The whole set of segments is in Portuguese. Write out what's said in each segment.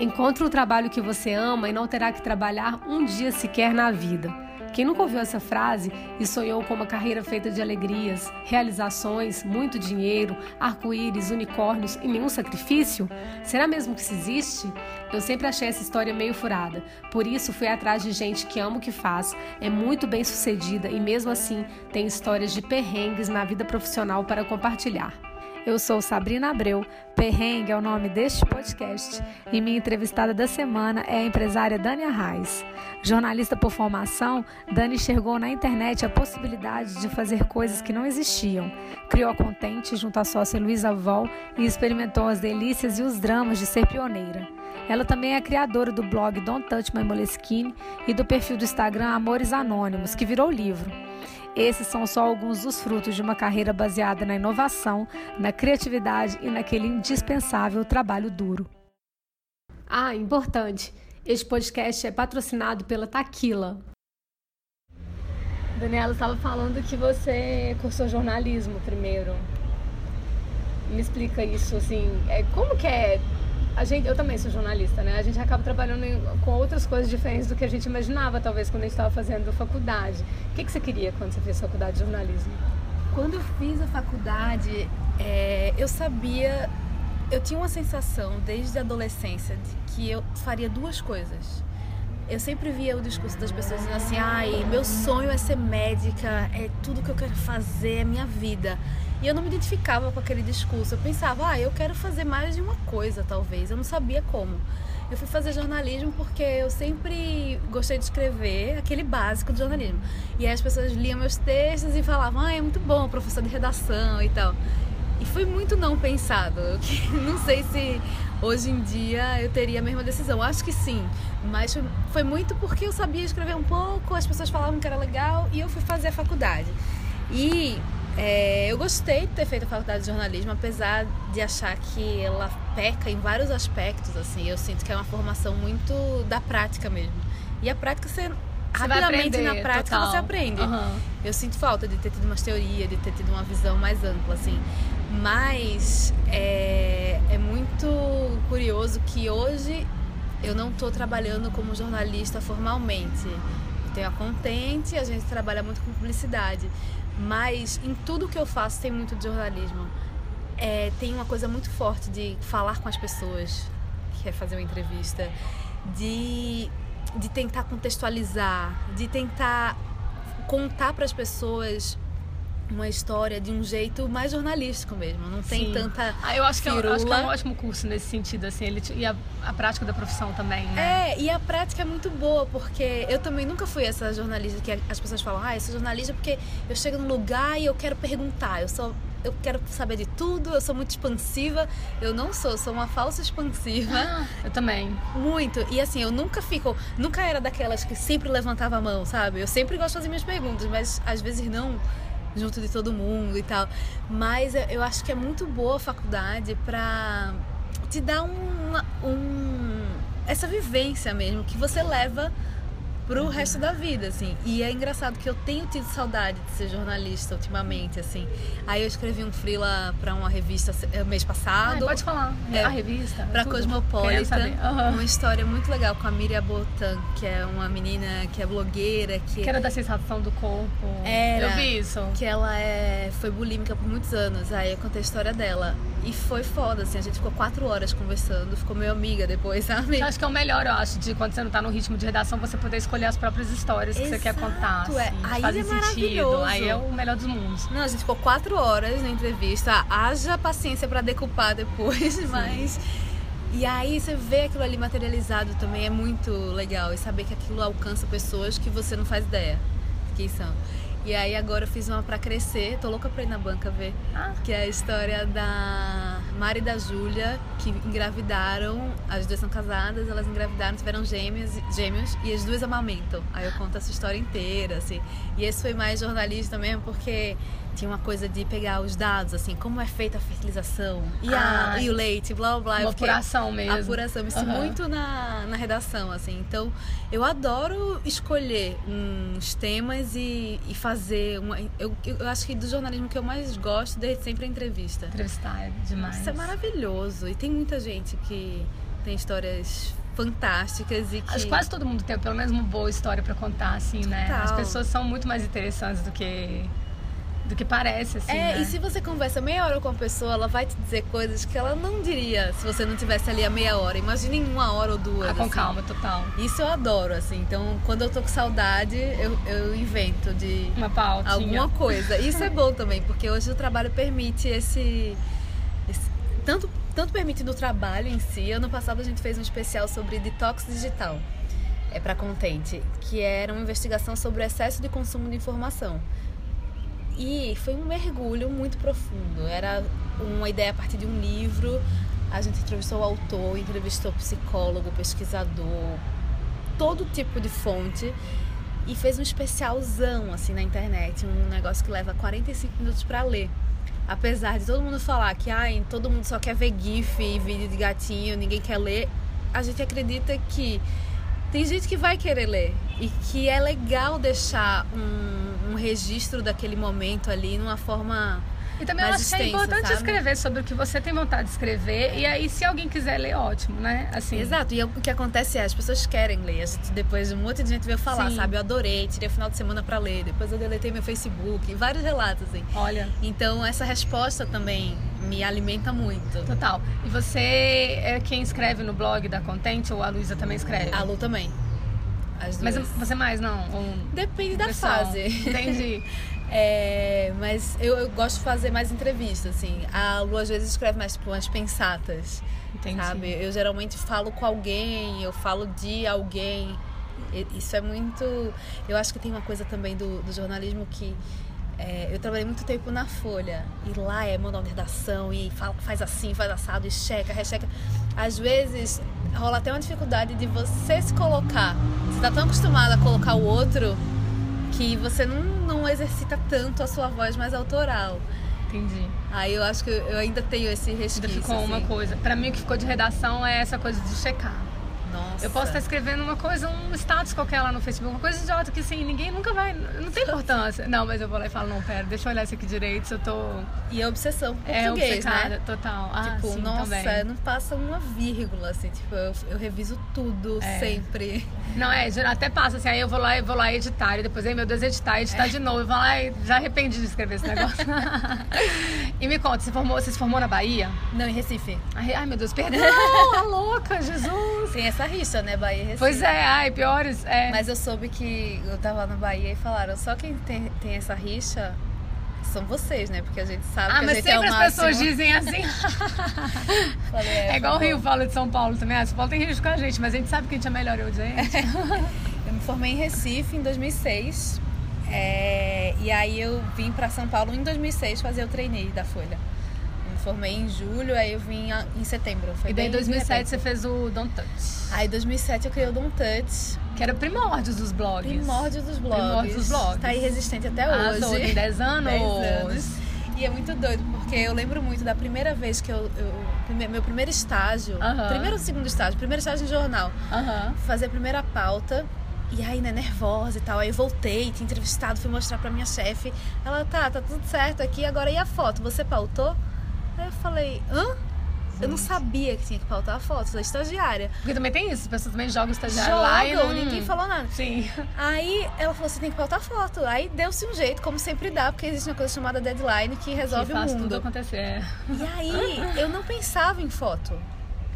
Encontre o trabalho que você ama e não terá que trabalhar um dia sequer na vida. Quem nunca ouviu essa frase e sonhou com uma carreira feita de alegrias, realizações, muito dinheiro, arco-íris, unicórnios e nenhum sacrifício? Será mesmo que isso existe? Eu sempre achei essa história meio furada, por isso fui atrás de gente que ama o que faz, é muito bem sucedida e mesmo assim tem histórias de perrengues na vida profissional para compartilhar. Eu sou Sabrina Abreu, Perrengue é o nome deste podcast e minha entrevistada da semana é a empresária Dani Arraes. Jornalista por formação, Dani enxergou na internet a possibilidade de fazer coisas que não existiam. Criou a Contente junto à sócia Luísa Vol e experimentou as delícias e os dramas de ser pioneira. Ela também é criadora do blog Don't Touch My Moleskine e do perfil do Instagram Amores Anônimos, que virou livro. Esses são só alguns dos frutos de uma carreira baseada na inovação, na criatividade e naquele indispensável trabalho duro. Ah, importante! Este podcast é patrocinado pela Taquila. Daniela estava falando que você cursou jornalismo primeiro. Me explica isso, assim, é, como que é a gente, eu também sou jornalista, né? A gente acaba trabalhando em, com outras coisas diferentes do que a gente imaginava, talvez, quando a gente estava fazendo faculdade. O que, que você queria quando você fez faculdade de jornalismo? Quando eu fiz a faculdade, é, eu sabia, eu tinha uma sensação desde a adolescência de que eu faria duas coisas. Eu sempre via o discurso das pessoas dizendo assim: ai, meu sonho é ser médica, é tudo que eu quero fazer, é minha vida. E eu não me identificava com aquele discurso. Eu pensava, ah, eu quero fazer mais de uma coisa, talvez. Eu não sabia como. Eu fui fazer jornalismo porque eu sempre gostei de escrever aquele básico de jornalismo. E aí as pessoas liam meus textos e falavam, ah, é muito bom, professor de redação e tal. E foi muito não pensado. Eu não sei se hoje em dia eu teria a mesma decisão. Acho que sim. Mas foi muito porque eu sabia escrever um pouco, as pessoas falavam que era legal e eu fui fazer a faculdade. E é, eu gostei de ter feito a faculdade de jornalismo, apesar de achar que ela peca em vários aspectos, assim. Eu sinto que é uma formação muito da prática mesmo. E a prática você, você rapidamente aprender, na prática total. você aprende. Uhum. Eu sinto falta de ter tido umas teorias, de ter tido uma visão mais ampla, assim. Mas é, é muito curioso que hoje eu não estou trabalhando como jornalista formalmente. Eu tenho a Contente, a gente trabalha muito com publicidade. Mas em tudo que eu faço tem muito de jornalismo. É, tem uma coisa muito forte de falar com as pessoas, que é fazer uma entrevista, de, de tentar contextualizar, de tentar contar para as pessoas uma história de um jeito mais jornalístico mesmo. Não tem Sim. tanta. Ah, eu acho que, é, acho que, é, um ótimo curso nesse sentido, assim, ele, e a, a, prática da profissão também, né? É, e a prática é muito boa, porque eu também nunca fui essa jornalista que as pessoas falam, ah, eu sou jornalista porque eu chego num lugar e eu quero perguntar, eu sou. Eu quero saber de tudo, eu sou muito expansiva. Eu não sou, sou uma falsa expansiva. Ah, eu também. Muito. E assim, eu nunca fico. Nunca era daquelas que sempre levantava a mão, sabe? Eu sempre gosto de fazer minhas perguntas, mas às vezes não junto de todo mundo e tal. Mas eu acho que é muito boa a faculdade para te dar um, um, essa vivência mesmo que você leva pro resto da vida, assim. E é engraçado que eu tenho tido saudade de ser jornalista ultimamente, assim. Aí eu escrevi um freela para uma revista eh, mês passado. pode falar. É, a revista. Para Cosmopolitan. Uhum. Uma história muito legal com a Miriam Botan, que é uma menina que é blogueira, que, que era da sensação do corpo. Era. Eu vi isso. Que ela é foi bulímica por muitos anos. Aí eu contei a história dela. E foi foda, assim, a gente ficou quatro horas conversando, ficou meio amiga depois, sabe? Eu acho que é o melhor, eu acho, de quando você não tá no ritmo de redação, você poder escolher as próprias histórias que Exato, você quer contar. Assim, é. Aí é maravilhoso. Aí é o melhor dos mundos. Não, a gente ficou quatro horas na entrevista. Haja paciência para decupar depois, Sim. mas. E aí você vê aquilo ali materializado também é muito legal. E saber que aquilo alcança pessoas que você não faz ideia de quem são. E aí agora eu fiz uma pra crescer, tô louca pra ir na banca ver. Ah. Que é a história da Mari e da Júlia, que engravidaram, as duas são casadas, elas engravidaram, tiveram gêmeos, gêmeos e as duas amamentam. Aí eu conto essa história inteira, assim. E esse foi mais jornalista mesmo, porque tinha uma coisa de pegar os dados, assim, como é feita a fertilização e, a, ah, e o leite, blá blá. Uma apuração mesmo. Apuração, isso uhum. muito na, na redação, assim. Então, eu adoro escolher uns temas e, e fazer uma. Eu, eu acho que do jornalismo que eu mais gosto desde sempre é a entrevista. Entrevistar é demais. Isso é maravilhoso. E tem muita gente que tem histórias fantásticas e que... Acho que quase todo mundo tem pelo menos uma boa história para contar, assim, né? Total. As pessoas são muito mais interessantes do que do que parece, assim, É, né? e se você conversa meia hora com a pessoa, ela vai te dizer coisas que ela não diria se você não tivesse ali a meia hora. Imagine em uma hora ou duas. Ah, com assim. calma, total. Isso eu adoro, assim. Então, quando eu tô com saudade, eu, eu invento de Uma pautinha. alguma coisa. Isso é bom também, porque hoje o trabalho permite esse. esse- tanto, tanto permite no trabalho em si. Ano passado a gente fez um especial sobre detox digital. É para Contente, que era uma investigação sobre o excesso de consumo de informação. E foi um mergulho muito profundo. Era uma ideia a partir de um livro. A gente entrevistou o autor, entrevistou psicólogo, pesquisador, todo tipo de fonte e fez um especialzão assim na internet, um negócio que leva 45 minutos para ler. Apesar de todo mundo falar que ai, todo mundo só quer ver GIF e vídeo de gatinho, ninguém quer ler, a gente acredita que tem gente que vai querer ler e que é legal deixar um, um registro daquele momento ali numa forma E também eu mais acho que é extensa, importante sabe? escrever sobre o que você tem vontade de escrever. E aí, se alguém quiser ler, ótimo, né? Assim, Exato, e o que acontece é, as pessoas querem ler. Depois um monte de gente veio falar, Sim. sabe? Eu adorei, tirei o final de semana pra ler, depois eu deletei meu Facebook, vários relatos, assim. Olha, Então essa resposta também me alimenta muito. total. E você é quem escreve no blog da Contente ou a Luísa também escreve? A Lu também. As Mas você mais não? Depende da pessoal? fase. Entendi. É, mas eu, eu gosto de fazer mais entrevistas, assim. A Lu às vezes escreve mais tipo umas pensatas, Entendi. sabe? Eu geralmente falo com alguém, eu falo de alguém. Isso é muito. Eu acho que tem uma coisa também do, do jornalismo que. É, eu trabalhei muito tempo na Folha e lá é manda uma redação e fala- faz assim, faz assado e checa, recheca. Às vezes rola até uma dificuldade de você se colocar. Você tá tão acostumado a colocar o outro que você não, não exercita tanto a sua voz mais autoral. Entendi. Aí eu acho que eu ainda tenho esse Ainda resquício. ficou uma assim. coisa. Pra mim, o que ficou de redação é essa coisa de checar. Nossa. Eu posso estar escrevendo uma coisa, um status qualquer lá no Facebook, uma coisa idiota que assim, ninguém nunca vai. Não tem importância. Não, mas eu vou lá e falo, não, pera, deixa eu olhar isso aqui direito, se eu tô. E a obsessão por É português, obcecada, né? total. Ah, tipo, sim, nossa, também. não passa uma vírgula, assim, tipo, eu, eu reviso tudo É. sempre. Não, é, até passa assim, aí eu vou lá e vou lá editar, e depois, aí meu Deus, editar, É. editar de novo. Eu vou lá e já arrependi de escrever esse negócio. e me conta, você, formou, você se formou na Bahia? Não, em Recife. Ai, ai, meu Deus, perdão, a louca, Jesus. Tem essa né, Bahia e Recife. Pois é, ai, piores. É. Mas eu soube que eu tava na Bahia e falaram, só quem tem, tem essa rixa são vocês, né? Porque a gente sabe Ah, que a mas gente é sempre o as máximo. pessoas dizem assim. Falei, É igual o Rio fala de São Paulo também. Ah, São Paulo tem risco com a gente, mas a gente sabe que a gente é melhor eu, gente. Eu me formei em Recife em 2006. é, e aí eu vim pra São Paulo em 2006 fazer o trainee da Folha. Formei em julho, aí eu vim em setembro. Foi E daí em bem de 2007 repente. você fez o Don't Touch, Aí em 2007 eu criei o Don't Touch, que era primórdios dos blogs. primórdio dos blogs. Primórdio dos blogs. Tá aí resistente até hoje. tem 10 anos. 10 anos. E é muito doido, porque eu lembro muito da primeira vez que eu. eu- meu primeiro estágio. Aham. Primeiro ou segundo estágio? Primeiro estágio em jornal. Aham. Fazer a primeira pauta. E aí, né, nervosa e tal. Aí eu voltei, tinha entrevistado, fui mostrar pra minha chefe. Ela, tá, tá tudo certo aqui, agora e a foto? Você pautou? Aí eu falei, hã? Eu não sabia que tinha que pautar a foto, sou estagiária. Porque também tem isso, as pessoas também jogam o estagiário lá e não... ninguém falou nada. Sim. Aí ela falou, você tem que pautar foto. Aí deu-se um jeito, como sempre dá, porque existe uma coisa chamada deadline que resolve que o faz mundo. tudo acontecer. E aí, eu não pensava em foto.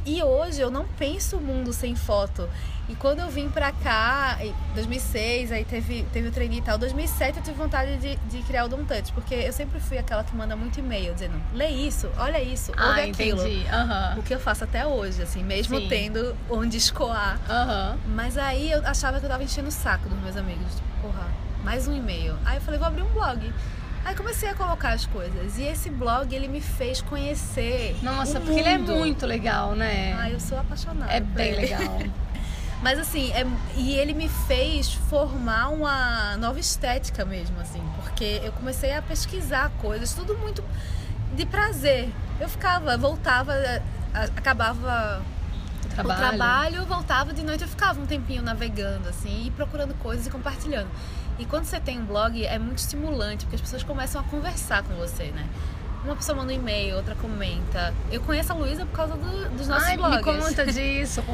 E hoje eu não penso o mundo sem foto. E quando eu vim pra cá, em 2006, aí teve, teve o trainee e tal. 2007 eu tive vontade de, de criar o Don't Touch, porque eu sempre fui aquela que manda muito e-mail dizendo: lê isso, olha isso, ouve Ah, aquilo. Aham. O que eu faço até hoje, assim, mesmo Sim. tendo onde escoar. Aham. Mas aí eu achava que eu tava enchendo o saco dos meus amigos. Tipo, porra, mais um e-mail. Aí eu falei, vou abrir um blog. Aí comecei a colocar as coisas. E esse blog, ele me fez conhecer. Nossa, porque ele é mundo. muito legal, né? Ai, eu sou apaixonada. é bem ele. legal. Mas assim, é- e ele me fez formar uma nova estética mesmo, assim. Porque eu comecei a pesquisar coisas, tudo muito de prazer. Eu ficava, voltava, a- acabava trabalho. o trabalho, voltava de noite, eu ficava um tempinho navegando, assim, e procurando coisas e compartilhando. E quando você tem um blog, é muito estimulante, porque as pessoas começam a conversar com você, né? Uma pessoa manda um e-mail, outra comenta. Eu conheço a Luísa por causa do, dos nossos Ai, blogs. me conta disso.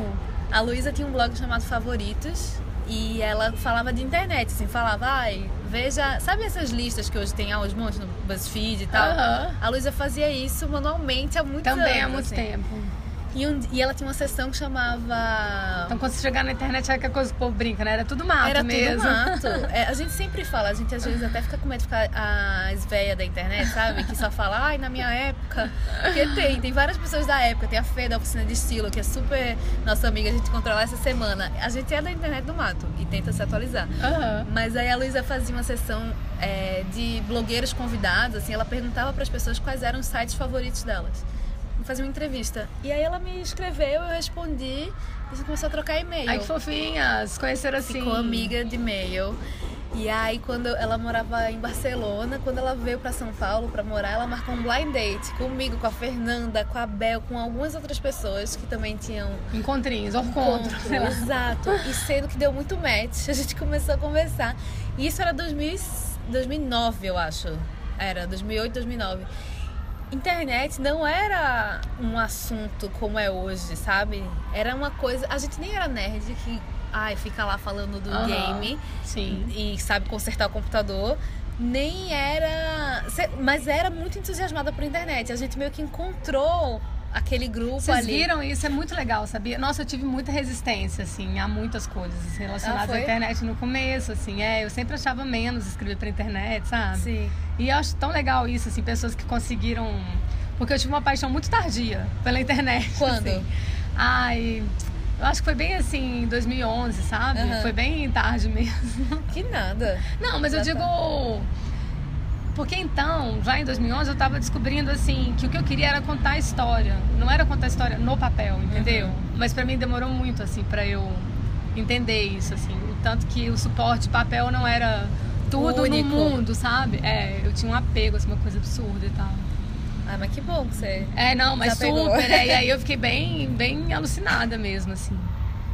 A Luísa tinha um blog chamado Favoritos e ela falava de internet, assim, falava, ai, veja, sabe essas listas que hoje tem aos montes no BuzzFeed e tal? Aham. A Luísa fazia isso manualmente há muitos anos. Também há muito assim. tempo. E, um- e ela tinha uma sessão que chamava. Então quando você chegar na internet, é que a coisa que o povo brinca, né? Era tudo mato Era mesmo. tudo mato. É, a gente sempre fala, a gente às vezes até fica com medo de ficar as velhas da internet, sabe? Que só fala, ai, na minha época. Porque tem, tem várias pessoas da época. Tem a Fê da oficina de estilo, que é super nossa amiga, a gente encontrou lá essa semana. A gente é da internet do mato e tenta se atualizar. Aham. Mas aí a Luísa fazia uma sessão é, de blogueiros convidados, assim, ela perguntava para as pessoas quais eram os sites favoritos delas. Fazia uma entrevista. E aí ela me escreveu, eu respondi, e gente começou a trocar e-mail. Ai, que fofinhas. Conheceram assim. Ficou amiga de e-mail. E aí, quando ela morava em Barcelona, quando ela veio para São Paulo para morar, ela marcou um blind date comigo, com a Fernanda, com a Bel, com algumas outras pessoas que também tinham Encontrinhos, encontros, encontro. sei lá. Exato. E sendo que deu muito match, a gente começou a conversar. E isso era 2000, e- 2009, eu acho. Era 2008, 2009. Internet não era um assunto como é hoje, sabe? Era uma coisa. A gente nem era nerd que ai, fica lá falando do Aham. game Sim. e sabe consertar o computador. Nem era. Mas era muito entusiasmada por internet. A gente meio que encontrou aquele grupo Vocês ali. viram isso? É muito legal, sabia? Nossa, eu tive muita resistência, assim, a muitas coisas assim, relacionadas Ah, à internet no começo, assim. É, eu sempre achava menos escrever pra internet, sabe? Sim. E eu acho tão legal isso, assim, pessoas que conseguiram... Porque eu tive uma paixão muito tardia pela internet. Quando? assim. Ai, eu acho que foi bem assim, em 2011, sabe? Aham. Foi bem tarde mesmo. Que nada. Não, mas eu Já digo... Porque então, já em 2011, eu tava descobrindo, assim, que o que eu queria era contar a história. Não era contar a história no papel, entendeu? Uhum. Mas pra mim demorou muito, assim, pra eu entender isso, assim. O tanto que o suporte papel não era tudo Único. no mundo, sabe? É, eu tinha um apego, assim, uma coisa absurda e tal. Ah, mas que bom que você. É, não, mas super. é, e aí eu fiquei bem, bem alucinada mesmo, assim.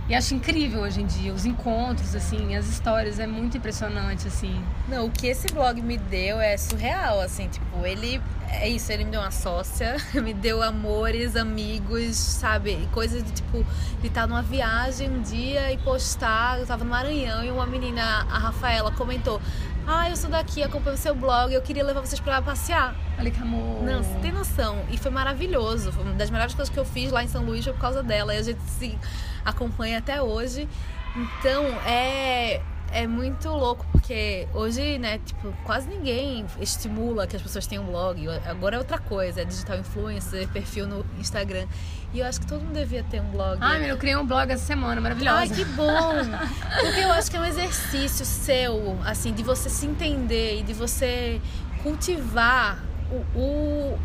E acho incrível hoje em dia, os encontros, assim, as histórias, é muito impressionante, assim. Não, o que esse blog me deu é surreal, assim, tipo, ele. É isso, ele me deu uma sócia, me deu amores, amigos, sabe? Coisas de tipo, de estar numa viagem um dia e postar. Eu tava no Maranhão e uma menina, a Rafaela, comentou: Ah, eu sou daqui, acompanho seu blog, eu queria levar vocês pra passear. Olha que amor. Não, você tem noção. E foi maravilhoso. Foi uma das melhores coisas que eu fiz lá em São Luís foi por causa dela. E a gente se acompanha até hoje. Então, é, é muito louco, porque hoje, né, tipo, quase ninguém estimula que as pessoas tenham blog. Agora é outra coisa, é digital influencer, perfil no Instagram. E eu acho que todo mundo devia ter um blog. Ai, menina, eu criei um blog essa semana, maravilhosa. Ai, que bom! Porque eu acho que é um exercício seu, assim, de você se entender e de você cultivar o, o-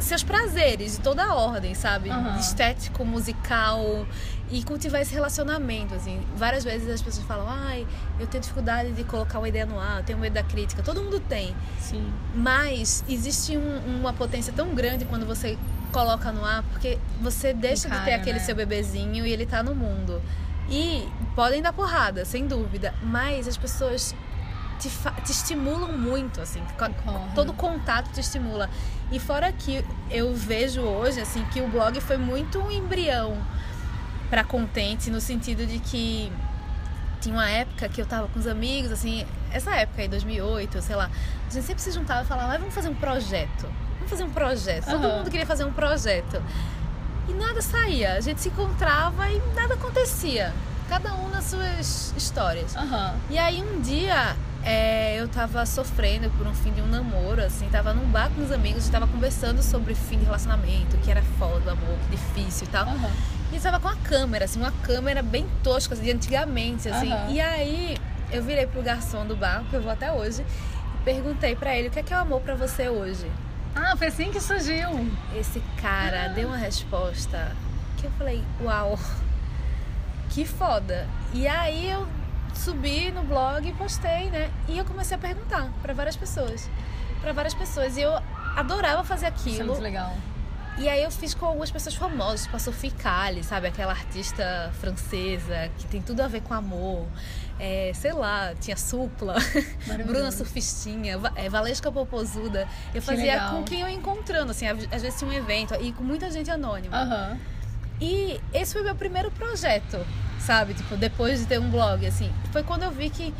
seus prazeres de toda a ordem, sabe? Aham. Estético, musical e cultivar esse relacionamento, assim. Várias vezes as pessoas falam, ai, eu tenho dificuldade de colocar uma ideia no ar, eu tenho medo da crítica. Todo mundo tem. Sim. Mas existe um- uma potência tão grande quando você coloca no ar, porque você deixa de ter aquele né? seu bebezinho e ele tá no mundo. E podem dar porrada, sem dúvida, mas as pessoas te, te estimulam muito, assim. co- Concordo. Todo contato te estimula. E fora que eu vejo hoje, assim, que o blog foi muito um embrião pra contente, no sentido de que tinha uma época que eu tava com os amigos, assim, essa época aí, 2008, sei lá, a gente sempre se juntava e falava, "Ah, vamos fazer um projeto. Vamos fazer um projeto. Todo Aham. mundo queria fazer um projeto. E nada saía. A gente se encontrava e nada acontecia. Cada um nas suas histórias. Aham. E aí um dia é, eu tava sofrendo por um fim de um namoro, assim, tava num bar com os amigos, tava conversando sobre fim de relacionamento, que era foda, amor, que difícil e tal. Aham. E eu tava com a câmera, assim, uma câmera bem tosca, assim, de antigamente, assim. Aham. E aí eu virei pro garçom do bar, que eu vou até hoje, e perguntei pra ele o que é que é o amor pra você hoje. Ah, foi assim que surgiu. Esse cara deu uma resposta que eu falei, uau, que foda. E aí eu subi no blog e postei, né? E eu comecei a perguntar pra várias pessoas. Pra várias pessoas. E eu adorava fazer Isso é aquilo. muito legal. E aí eu fiz com algumas pessoas famosas, tipo a Sophie Calle, sabe? Aquela artista francesa que tem tudo a ver com amor. É, sei lá, tinha Supla, Bruna Surfistinha, é, Valesca Popozuda. Eu fazia com quem eu ia encontrando, assim, às vezes tinha um evento e com muita gente anônima. Uhum. E esse foi meu primeiro projeto, sabe? Tipo, depois de ter um blog, assim. Foi quando eu vi que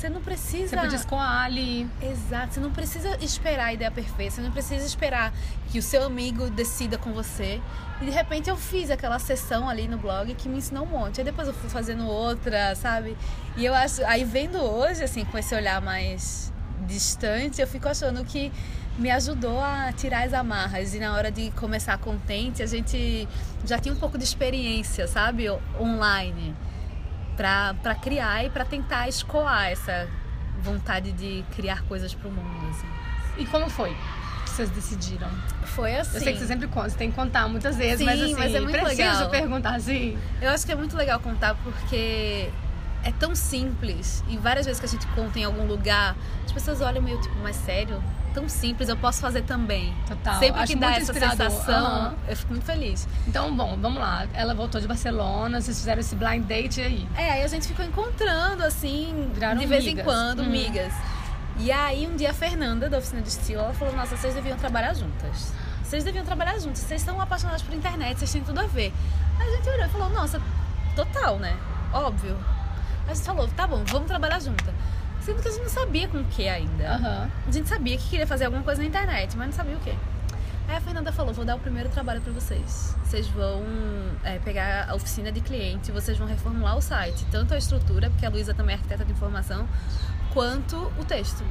você não precisa. Você podia ali. Exato. Você não precisa esperar a ideia perfeita. Você não precisa esperar que o seu amigo decida com você. E de repente eu fiz aquela sessão ali no blog que me ensinou um monte. Aí depois eu fui fazendo outra, sabe? E eu acho. Aí vendo hoje, assim, com esse olhar mais distante, eu fico achando que me ajudou a tirar as amarras. E na hora de começar contente, a gente já tinha um pouco de experiência, sabe? Online para criar e para tentar escoar essa vontade de criar coisas para o mundo. Assim. E como foi? que Vocês decidiram? Foi assim. Eu sei que você sempre conta, você tem que contar muitas vezes, Sim, mas assim, mas é muito preciso legal. perguntar assim. Eu acho que é muito legal contar porque é tão simples e várias vezes que a gente conta em algum lugar, as pessoas olham meio tipo, mais sério? Tão simples, eu posso fazer também. Total. Sempre Acho que dá essa inspirador. sensação, Aham. eu fico muito feliz. Então, bom, vamos lá. Ela voltou de Barcelona, vocês fizeram esse blind date aí. É, aí a gente ficou encontrando, assim, Viraram de vez migas. em quando, Uhum. migas. E aí, um dia, a Fernanda, da oficina de estilo, ela falou: Nossa, vocês deviam trabalhar juntas. Vocês deviam trabalhar juntas. Vocês são apaixonadas por internet, vocês têm tudo a ver. Aí a gente olhou e falou: Nossa, total, né? Óbvio. A gente falou: Tá bom, vamos trabalhar juntas. Sendo que a gente não sabia com o que ainda. Aham. A gente sabia que queria fazer alguma coisa na internet, mas não sabia o que. Aí a Fernanda falou: vou dar o primeiro trabalho pra vocês. Vocês vão é, pegar a oficina de cliente, vocês vão reformular o site, tanto a estrutura, porque a Luísa também é arquiteta de informação, quanto o texto.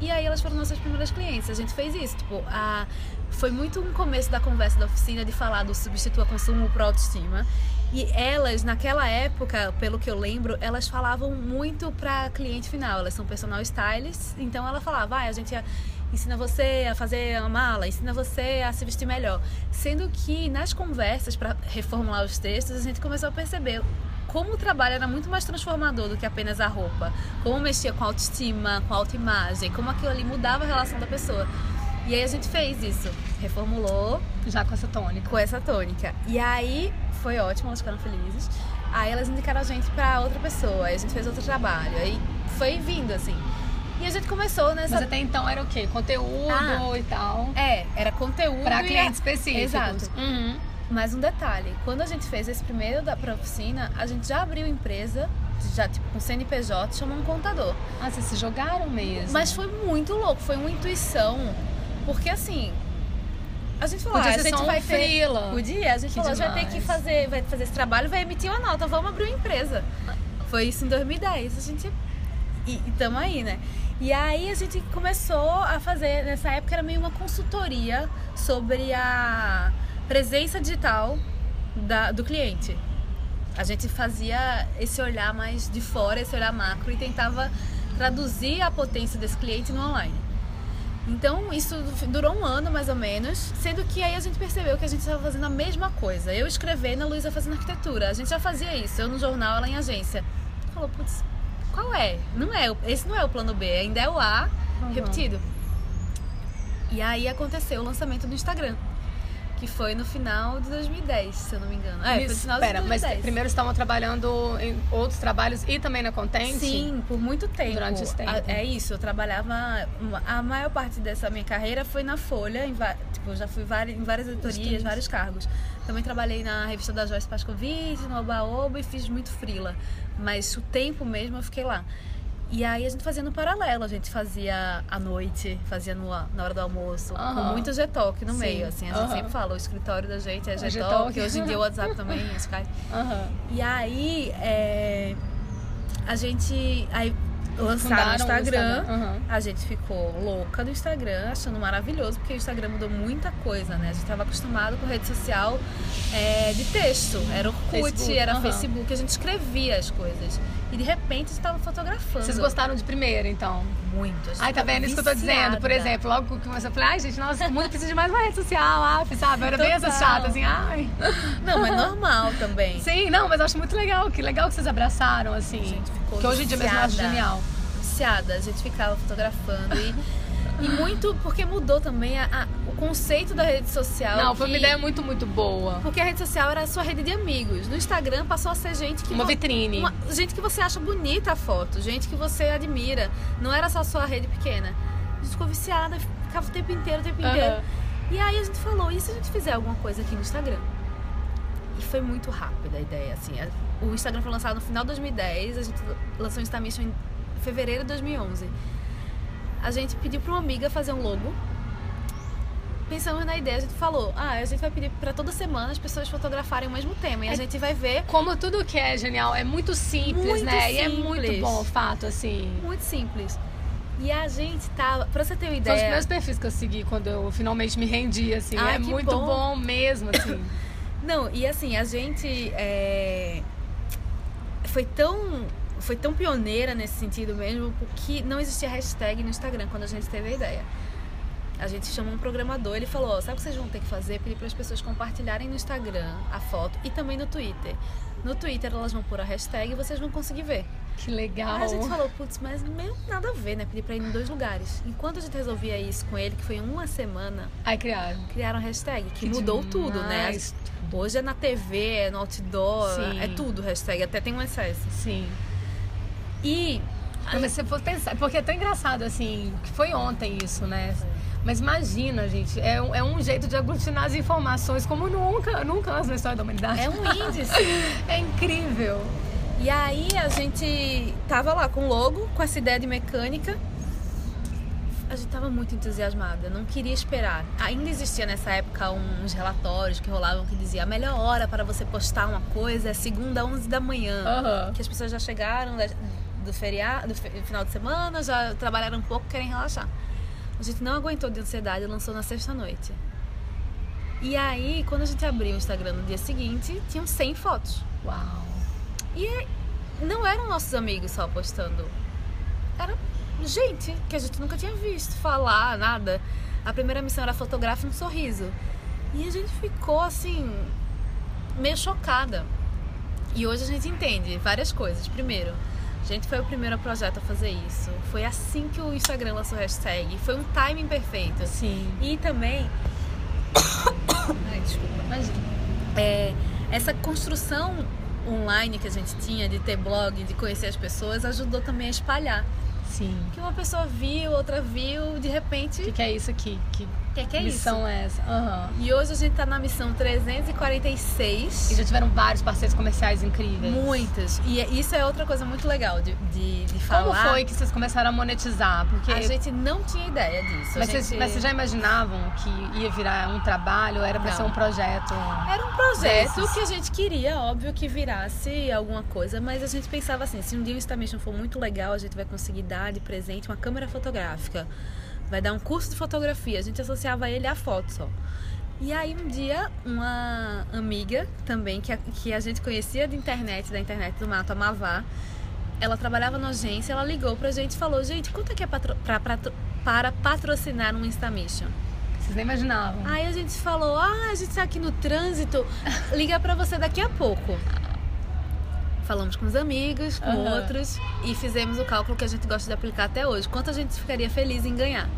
E aí elas foram nossas primeiras clientes. A gente fez isso. Tipo, a... foi muito um começo da conversa da oficina de falar do substitua consumo pro autoestima. E elas, naquela época, pelo que eu lembro, elas falavam muito pra cliente final. Elas são personal stylists, então ela falava, ah, a gente ensina você a fazer a mala, ensina você a se vestir melhor. Sendo que nas conversas para reformular os textos, a gente começou a perceber como o trabalho era muito mais transformador do que apenas a roupa. Como mexia com a autoestima, com a autoimagem, como aquilo ali mudava a relação da pessoa. E aí a gente fez isso, reformulou Já com essa tônica. com essa tônica. E aí foi ótimo, elas ficaram felizes. Aí elas indicaram a gente pra outra pessoa, aí a gente fez outro trabalho. Aí foi vindo assim. E a gente começou nessa. Mas até então era o quê? Conteúdo Ah. e tal. É, era conteúdo. Pra clientes específicos. Exato. Uhum. Mais um detalhe: quando a gente fez esse primeiro da pra oficina, a gente já abriu empresa, já tipo com CNPJ, chamou um contador. Ah, vocês se jogaram mesmo. Mas foi muito louco, foi uma intuição. Porque assim. A gente falou, Podia ah, a gente só um vai ter. freela. Podia, a gente Que falou, a gente vai ter que fazer, vai fazer esse trabalho, vai emitir uma nota, vamos abrir uma empresa. Foi isso em 2010. A gente. E estamos aí, né? E aí a gente começou a fazer, nessa época era meio uma consultoria sobre a presença digital da, do cliente. A gente fazia esse olhar mais de fora, esse olhar macro e tentava traduzir a potência desse cliente no online. Então, isso durou um ano mais ou menos, sendo que aí a gente percebeu que a gente estava fazendo a mesma coisa. Eu escrevendo, a Luísa fazendo arquitetura. A gente já fazia isso, eu no jornal, ela em agência. Falou, putz, qual é? Não é, esse não é o plano B, ainda é o A Uhum. repetido. E aí aconteceu o lançamento do Instagram, que foi no final de 2010, se eu não me engano. É, foi no Isso, final Pera, de mas 2010. primeiro estavam trabalhando em outros trabalhos e também na Contente? Sim, por muito tempo. Durante esse tempo. É isso, eu trabalhava. A maior parte dessa minha carreira foi na Folha, em, tipo, já fui em várias editorias, vários cargos. Também trabalhei na revista da Joyce Pascovitch, no Oba Oba e fiz muito frila. Mas o tempo mesmo eu fiquei lá. E aí a gente fazia no paralelo, a gente fazia à noite, fazia no, na hora do almoço, com muito G-Talk no Sim, meio, assim. A gente sempre fala, o escritório da gente é É G-Talk. hoje em dia o WhatsApp também, Skype. Aham. E aí, é, a gente aí lançaram o o Instagram. Instagram. A gente ficou louca do Instagram, achando maravilhoso, porque o Instagram mudou muita coisa, né? A gente estava acostumado com rede social é, de texto. Era o Orkut, Facebook, era aham. Facebook, a gente escrevia as coisas. E de repente estava fotografando. Vocês gostaram de primeira, então? muito? Ai, tá vendo isso que eu tô dizendo? Por exemplo, logo que começou, eu falei, ai, gente, nossa, o mundo precisa de mais uma rede social, ah, sabe? Eu era bem essa Total. chata, assim, ai. Não, mas normal também. Sim, não, mas eu acho muito legal, que legal que vocês abraçaram, assim. A gente ficou que hoje em dia mesmo eu acho genial. viciada, a gente ficava fotografando e E muito porque mudou também a, a, o conceito da rede social. Não, foi uma ideia muito, muito boa. Porque a rede social era a sua rede de amigos. No Instagram passou a ser gente que. Uma vitrine. Uma, gente que você acha bonita a foto, gente que você admira. Não era só a sua rede pequena. A gente ficou viciada, ficava o tempo inteiro, o tempo inteiro. E aí a gente falou, e se a gente fizer alguma coisa aqui no Instagram? E foi muito rápida a ideia, assim. O Instagram foi lançado no final de 2010, a gente lançou o Insta Mission em fevereiro de 2011. A gente pediu para uma amiga fazer um logo. Pensamos na ideia, a gente falou, ah, a gente vai pedir para toda semana as pessoas fotografarem o mesmo tema e a é, gente vai ver. Como tudo que é genial, é muito simples, muito né? Simples. E é muito bom o fato, assim. Muito simples. E a gente tava. Pra você ter uma ideia. São os primeiros perfis que eu segui quando eu finalmente me rendi, assim. Ah, é muito bom. bom mesmo, assim. Não, e assim, a gente. É... Foi tão. Foi tão pioneira nesse sentido mesmo, porque não existia hashtag no Instagram quando a gente teve a ideia. A gente chamou um programador, ele falou: sabe o que vocês vão ter que fazer? Pedir para as pessoas compartilharem no Instagram a foto e também no Twitter. No Twitter elas vão pôr a hashtag e vocês vão conseguir ver. Que legal. Aí a gente falou, putz, mas meio nada a ver, né? Pedir pra ir em dois lugares. Enquanto a gente resolvia isso com ele, que foi uma semana. Aí criaram. Criaram a hashtag, que, que mudou demais. tudo, né? Hoje é na TV, é no outdoor, Sim. é tudo hashtag, até tem um excesso. Sim. E. Não, mas se for pensar, porque é tão engraçado assim, que foi ontem isso, né? Mas imagina, gente, é um, é um jeito de aglutinar as informações como nunca, nunca antes na história da humanidade. É um índice. é incrível. E aí a gente tava lá com o logo, com essa ideia de mecânica. A gente tava muito entusiasmada, não queria esperar. Ainda existia nessa época uns relatórios que rolavam que dizia a melhor hora para você postar uma coisa é segunda, 11 da manhã. Uhum. Que as pessoas já chegaram do feriado, do final de semana, já trabalharam um pouco, querem relaxar. A gente não aguentou de ansiedade e lançou na sexta noite. E aí, quando a gente abriu o Instagram no dia seguinte, tinham 100 fotos. Uau! E não eram nossos amigos só postando. Era gente que a gente nunca tinha visto falar, nada. A primeira missão era fotografar um sorriso. E a gente ficou assim, meio chocada. E hoje a gente entende várias coisas. Primeiro, gente foi o primeiro projeto a fazer isso. Foi assim que o Instagram lançou o hashtag. Foi um timing perfeito. Sim. E também. Ai, desculpa. Imagina. É, essa construção online que a gente tinha, de ter blog, de conhecer as pessoas, ajudou também a espalhar. Sim. Que uma pessoa viu, outra viu, de repente. O que, que, é isso aqui? Que, que, que é missão isso? é essa? Uhum. E hoje a gente tá na missão 346. E já tiveram vários parceiros comerciais incríveis. Muitas. E é, isso é outra coisa muito legal de, de, de falar. Como foi que vocês começaram a monetizar? Porque a gente não tinha ideia disso. Mas, gente... vocês, mas vocês já imaginavam que ia virar um trabalho? Era para ser um projeto? Era um projeto desses? que a gente queria, óbvio, que virasse alguma coisa, mas a gente pensava assim: se um dia o Instamation for muito legal, a gente vai conseguir dar de presente uma câmera fotográfica vai dar um curso de fotografia. A gente associava ele à foto só. E aí um dia uma amiga também que a, que a gente conhecia de internet, da internet do Mato Amavá, ela trabalhava na agência, ela ligou pra gente e falou, gente, quanto é que é patro, pra, pra, para patrocinar um Instamission? Vocês nem imaginavam. Aí a gente falou, ah, a gente tá aqui no trânsito, liga pra você daqui a pouco. Falamos com os amigos, com uhum. outros e fizemos o cálculo que a gente gosta de aplicar até hoje. Quanto a gente ficaria feliz em ganhar?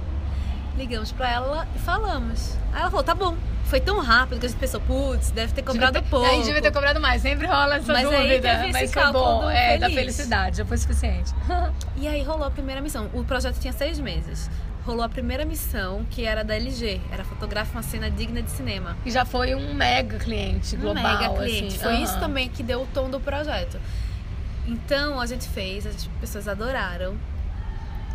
Ligamos para ela e falamos. Aí ela falou: tá bom. Foi tão rápido que a gente pensou, putz, deve ter cobrado ter, pouco. A gente devia ter cobrado mais, sempre rola essa mas dúvida. Aí mas foi bom, é, feliz. da felicidade, já foi suficiente. e aí rolou a primeira missão. O projeto tinha seis meses rolou a primeira missão, que era da LG. Era fotografar uma cena digna de cinema. E já foi um mega cliente global. Um mega cliente. Assim. Foi uhum. isso também que deu o tom do projeto. Então a gente fez, as pessoas adoraram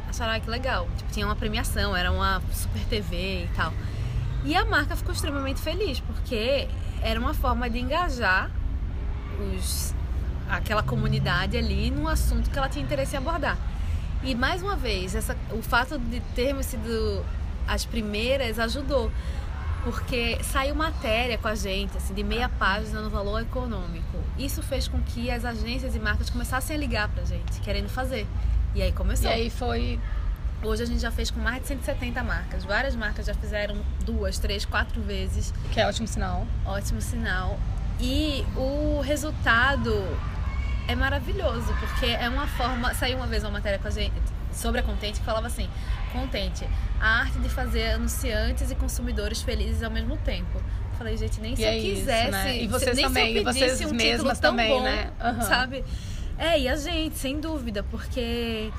acharam ah, que legal. Tipo, tinha uma premiação, era uma super TV e tal. E a marca ficou extremamente feliz, porque era uma forma de engajar os, aquela comunidade ali num assunto que ela tinha interesse em abordar. E mais uma vez, essa, o fato de termos sido as primeiras ajudou, porque saiu matéria com a gente, assim, de meia página no valor econômico. Isso fez com que as agências e marcas começassem a ligar pra gente, querendo fazer. E aí começou. E aí foi. Hoje a gente já fez com mais de 170 marcas. Várias marcas já fizeram duas, três, quatro vezes. Que é ótimo sinal. Ótimo sinal. E o resultado é maravilhoso, porque é uma forma. Saiu uma vez uma matéria com a gente sobre a Contente que falava assim: Contente, a arte de fazer anunciantes e consumidores felizes ao mesmo tempo. Eu falei, gente, nem se eu é quisesse. Isso, né? E vocês nem também, se eu e vocês um mesmas tão também, bom, né? Uhum. Sabe? É, e a gente, sem dúvida, porque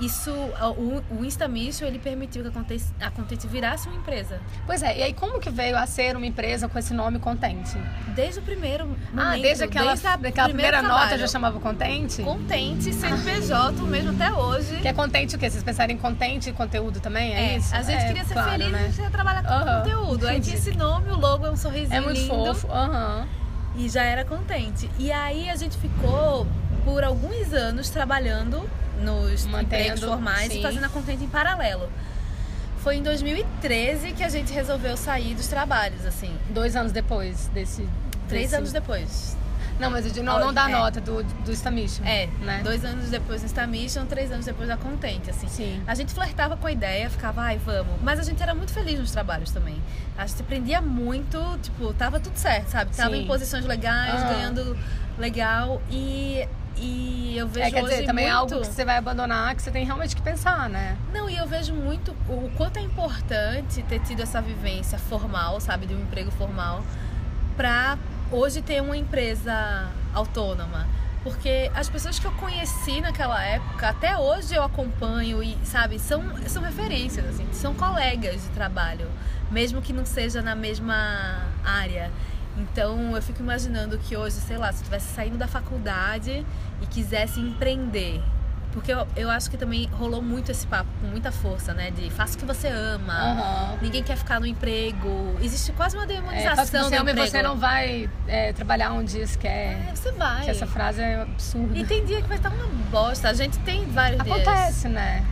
isso, o, o Instamission, ele permitiu que a Contente, a Contente virasse uma empresa. Pois é, e aí como que veio a ser uma empresa com esse nome Contente? Desde o primeiro momento. Ah, desde aquela, desde a daquela primeira trabalho. nota já chamava Contente? Contente, CNPJ, mesmo até hoje. Que é Contente o quê? Vocês pensaram em Contente e conteúdo também? É, É, isso? a gente É, queria ser claro, feliz né? e a gente ia trabalhar com Aham, conteúdo. Aí tinha esse nome, o logo é um sorrisinho É muito lindo. fofo. Aham. E já era contente. E aí a gente ficou por alguns anos trabalhando nos Mantendo, empregos formais sim. e fazendo a contente em paralelo. Foi em 2013 que a gente resolveu sair dos trabalhos, assim. Dois anos depois desse. Três desse- anos depois. Não, mas eu digo, não, não da É. nota do, do Stamisho. É, né? dois anos depois no Instamission, três anos depois da Contente, assim. Sim. A gente flertava com a ideia, ficava, ai, vamos. Mas a gente era muito feliz nos trabalhos também. A gente aprendia muito, tipo, tava tudo certo, sabe? Tava Sim. em posições legais, Aham. ganhando legal. E, e eu vejo É, quer dizer, também é muito... algo que você vai abandonar, que você tem realmente que pensar, né? Não, e eu vejo muito o quanto é importante ter tido essa vivência formal, sabe? De um emprego formal, pra hoje ter uma empresa autônoma. Porque as pessoas que eu conheci naquela época, até hoje eu acompanho e, sabe, são, são referências, assim, são colegas de trabalho, mesmo que não seja na mesma área. Então eu fico imaginando que hoje, sei lá, se eu estivesse saindo da faculdade e quisesse empreender. Porque eu, eu acho que também rolou muito esse papo, com muita força, né? De faça o que você ama, Aham. ninguém quer ficar no emprego. Existe quase uma É, demonização você do e emprego. você não vai é, trabalhar um dia sequer. É, você vai. Que essa frase é absurda. E tem dia que vai estar uma bosta. A gente tem vários dias. Acontece, né?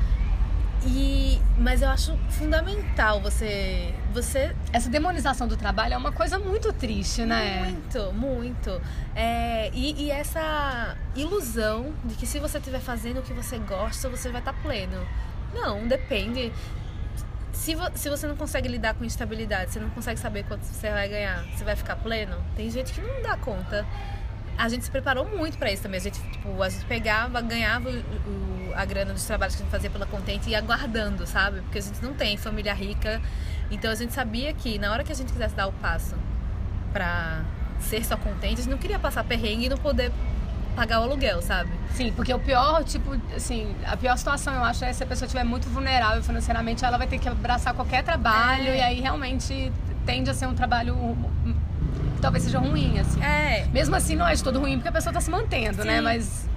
E, mas eu acho fundamental você. Você. Essa demonização do trabalho é uma coisa muito triste, né? Muito, muito. É, e, e essa ilusão de que se você estiver fazendo o que você gosta, você vai estar pleno. Não, depende. Se, vo- se você não consegue lidar com instabilidade, você não consegue saber quanto você vai ganhar, você vai ficar pleno? Tem gente que não dá conta. A gente se preparou muito pra isso também. A gente, tipo, a gente pegava, ganhava o- o- a grana dos trabalhos que a gente fazia pela Contente e ia guardando, sabe? Porque a gente não tem família rica. Então a gente sabia que na hora que a gente quisesse dar o passo pra ser só contente, a gente não queria passar perrengue e não poder pagar o aluguel, sabe? Sim, porque o pior, tipo, assim, a pior situação eu acho é se a pessoa estiver muito vulnerável financeiramente, ela vai ter que abraçar qualquer trabalho É. e aí realmente tende a ser um trabalho talvez seja ruim, assim. É. Mesmo assim, não é de todo ruim porque a pessoa tá se mantendo, né? Sim. Mas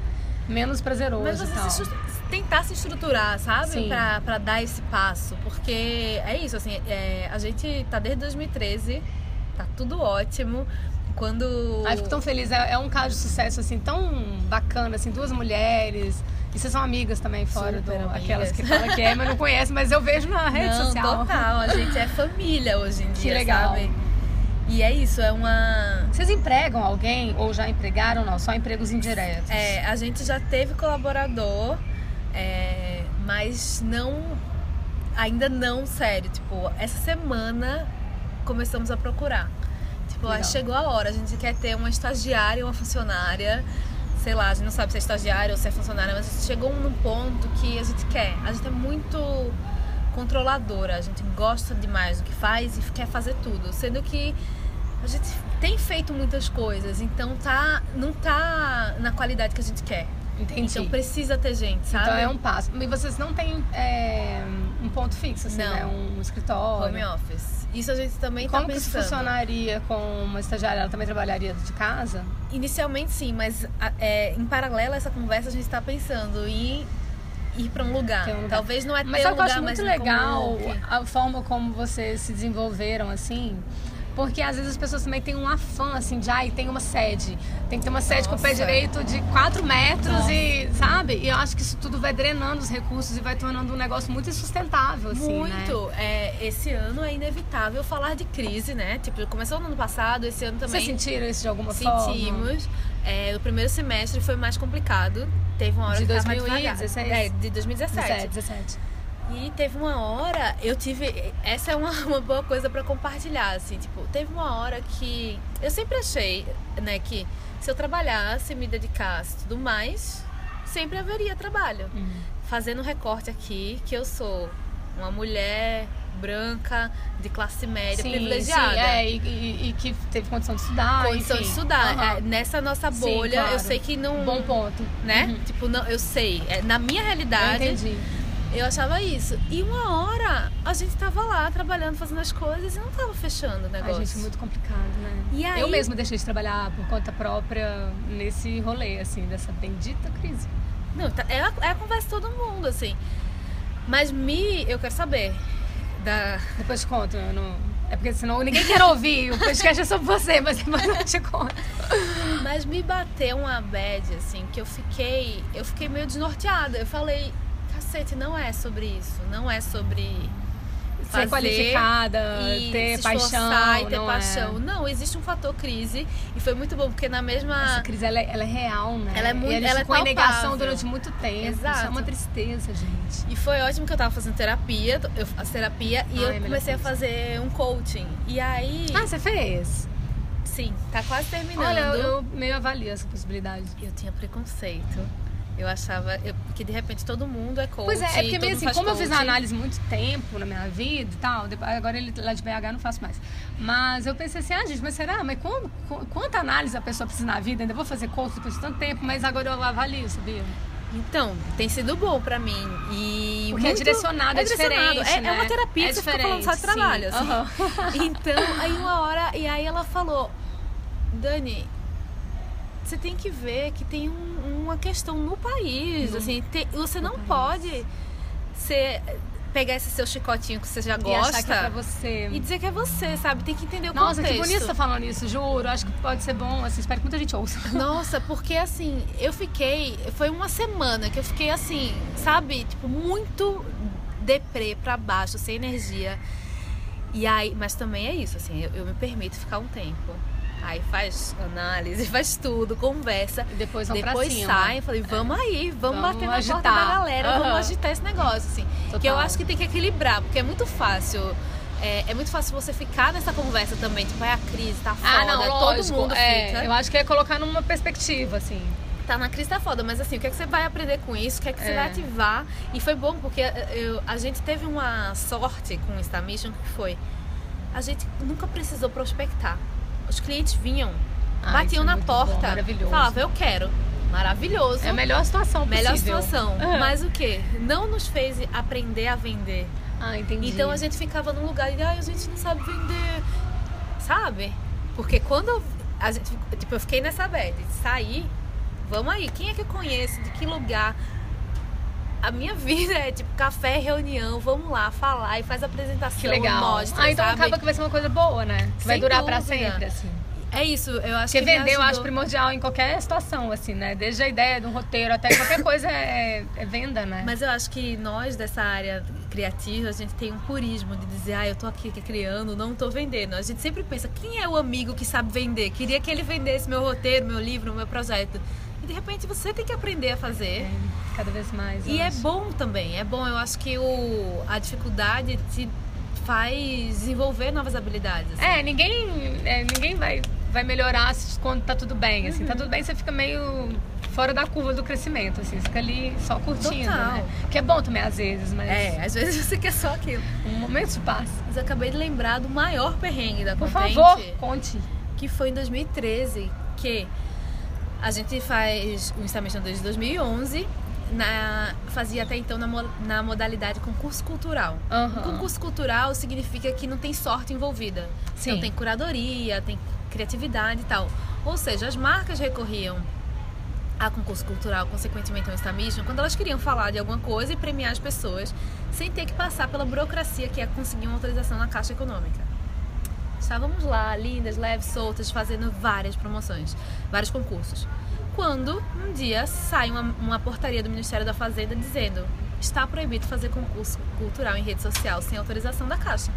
menos prazeroso Mas você se tentar se estruturar, sabe? Pra, pra dar esse passo. Porque é isso, assim, é, a gente tá desde 2013, tá tudo ótimo. Quando. Ai, fico tão feliz. É, é um caso de sucesso, assim, tão bacana, assim, duas mulheres. E vocês são amigas também, fora Super do... amigas. Aquelas que falam que é, mas não conhecem, mas eu vejo na rede Não, social. total. A gente é família hoje em Que dia, legal. sabe? E é isso, é uma. Vocês empregam alguém ou já empregaram? Não, só empregos indiretos. É, a gente já teve colaborador, é, mas não. Ainda não sério. Tipo, essa semana começamos a procurar. Tipo, Legal. chegou a hora, a gente quer ter uma estagiária, uma funcionária. Sei lá, a gente não sabe se é estagiária ou se é funcionária, mas chegou num ponto que a gente quer. A gente é muito controladora, a gente gosta demais do que faz e quer fazer tudo. Sendo que a gente tem feito muitas coisas, então tá, não tá na qualidade que a gente quer. Entendi. Então precisa ter gente, sabe? Então é um passo. E vocês não têm é, um ponto fixo, assim, Não. né? Um escritório. home office. Isso a gente também Como tá que isso pensando. funcionaria com uma estagiária? Ela também trabalharia de casa? Inicialmente sim, mas é, em paralelo a essa conversa a gente tá pensando em ir pra um um lugar. Talvez não é Mas ter sabe um lugar, acho mas muito legal a forma como vocês se desenvolveram, assim. Porque às vezes as pessoas também têm um afã, assim, de ai, tem uma sede. Tem que ter uma sede com o pé Nossa. direito de 4 metros Nossa. e, sabe? E eu acho que isso tudo vai drenando os recursos e vai tornando um negócio muito insustentável, assim, né? Muito. É, esse ano é inevitável falar de crise, né? Tipo, começou no ano passado, esse ano também. Vocês sentiram isso de alguma forma? Sentimos. É, o primeiro semestre foi mais complicado. Teve uma hora De que tava 2016? devagar. É, de 2017. 17, 17. E teve uma hora, eu tive. Essa é uma, uma boa coisa pra compartilhar, assim, tipo, teve uma hora que. Eu sempre achei, né, que se eu trabalhasse, me dedicasse e tudo mais, sempre haveria trabalho. Uhum. Fazendo um recorte aqui, que eu sou uma mulher branca, de classe média, Sim, privilegiada. sim, é, e, e- e que teve condição de estudar. Condição de enfim. estudar. Aham. É, nessa nossa Sim, bolha, claro. eu sei que não. Bom ponto. Né? Uhum. Tipo, não, eu sei. É, na minha Eu realidade, entendi. eu achava isso. E uma hora a gente tava lá trabalhando, fazendo as coisas e não tava fechando o negócio. Ai, gente, muito complicado, né? E aí- Eu mesma deixei de trabalhar por conta própria nesse rolê, assim, dessa bendita crise. Não, tá- é, a, é a conversa de todo mundo, assim. Mas me, eu quero saber da. Depois te conto, eu não... É porque senão ninguém quer ouvir, o podcast é sobre você, mas depois eu te conto. Mas me bateu uma bad, assim, que eu fiquei. Eu fiquei meio desnorteada. Eu falei, cacete, não é sobre isso. Não é sobre. Ser fazer qualificada, e ter se paixão, e ter não paixão. é. Não, existe um fator crise. E foi muito bom, porque na mesma. Essa crise, ela é, ela é real, né? Ela é muito- E a ela é ficou em negação durante muito tempo. Isso é Exato. uma tristeza, gente. E foi ótimo que eu tava fazendo terapia, eu faço terapia e Ai, é a eu melhor comecei a fazer um coaching. E aí, Ah, você fez? sim, tá quase terminando. Olha, eu, eu meio avalio essa possibilidade. Eu tinha preconceito. Eu achava eu, que de repente todo mundo é coach. Pois é, é porque meio mundo assim, como eu fiz análise muito tempo na minha vida e tal, depois- agora ele lá de BH não faço mais. Mas eu pensei assim, ah, gente, mas será? Mas como, qu- quanta análise a pessoa precisa na vida? Ainda vou fazer coach depois de tanto tempo, mas agora eu avalio, sabia? Então, tem sido bom pra mim. E Porque é muito- direcionado, é direcionado. diferente, É, né? é uma terapia É você fica falando só de trabalho. sim. assim. Aham. Então, aí uma hora, e aí ela falou, Dani, você tem que ver que tem um- uma questão no país. Assim, você no não país. pode ser, pegar esse seu chicotinho que você já E gosta achar que é pra você. e dizer que é você, sabe? Tem que entender o Nossa, contexto. que bonito você tá falando isso, juro. Acho que pode ser bom, assim, espero que muita gente ouça. Nossa, porque assim, eu fiquei. Foi uma semana que eu fiquei assim, sabe? Tipo, muito deprê pra baixo, sem energia. E aí, mas também é isso, assim, eu, eu me permito ficar um tempo. Aí faz análise, faz tudo, conversa. E depois vão Depois sai, eu falei, vamos aí, vamos, Vamos bater na porta agitar. da galera, Aham. vamos agitar esse negócio, assim. Que eu Total. acho que tem que equilibrar, porque é muito fácil. É, é muito fácil você ficar nessa conversa também, tipo, é a crise, tá foda, Ah, não, todo lógico. mundo é, fica. Eu acho que é colocar numa perspectiva, assim. Tá na crise tá foda, mas assim, o que, é que você vai aprender com isso? O que é que você É. vai ativar? E foi bom porque eu- a gente teve uma sorte com o Star Mission que foi. A gente nunca precisou prospectar. Os clientes vinham, Ai, batiam isso é na bom, porta, maravilhoso. falavam, eu quero. Maravilhoso. É a melhor situação possível. Melhor situação. Aham. Mas o que? Não nos fez aprender a vender. Ah, entendi. Então a gente ficava num lugar e ai, a gente não sabe vender. Sabe? Porque quando eu, a gente, tipo, eu fiquei nessa bad, saí, vamos aí, quem é que eu conheço, de que lugar? A minha vida é tipo café, reunião, vamos lá, falar e faz apresentação, Que legal. mostra, ah, então sabe? acaba que vai ser uma coisa boa, né? Que vai durar pra dúvida. sempre, assim. É isso, eu acho Porque que me vender eu acho primordial em qualquer situação, assim, né? Desde a ideia de um roteiro até qualquer coisa é, é venda, né? Mas eu acho que nós dessa área criativa, a gente tem um purismo de dizer, ah, eu tô aqui criando, não tô vendendo. A gente sempre pensa, quem é o amigo que sabe vender? Queria que ele vendesse meu roteiro, meu livro, meu projeto. E de repente você tem que aprender a fazer. É, cada vez mais. E é acho. bom também, é bom. Eu acho que o, a dificuldade te faz desenvolver novas habilidades. assim. É, ninguém, é, ninguém vai, vai melhorar se- quando tá tudo bem, assim. Tá tudo bem, você fica meio fora da curva do crescimento, assim. Você fica ali só curtindo, Total. né? Que é bom também às vezes, mas É, às vezes você quer só aquilo. um momento passa. Mas eu acabei de lembrar do maior perrengue da Por Contente. favor, conte. que foi em 2013 que a gente faz o Instamission desde 2011 na, fazia até então na, na modalidade concurso cultural. Aham. Um concurso cultural significa que não tem sorte envolvida. Sim. Então tem curadoria, tem criatividade e tal. Ou seja, as marcas recorriam a concurso cultural, consequentemente ao Instamission, quando elas queriam falar de alguma coisa e premiar as pessoas sem ter que passar pela burocracia que é conseguir uma autorização na Caixa Econômica. Estávamos lá, lindas, leves, soltas, fazendo várias promoções, vários concursos. Quando um dia sai uma, uma portaria do Ministério da Fazenda dizendo está proibido fazer concurso cultural em rede social sem autorização da Caixa.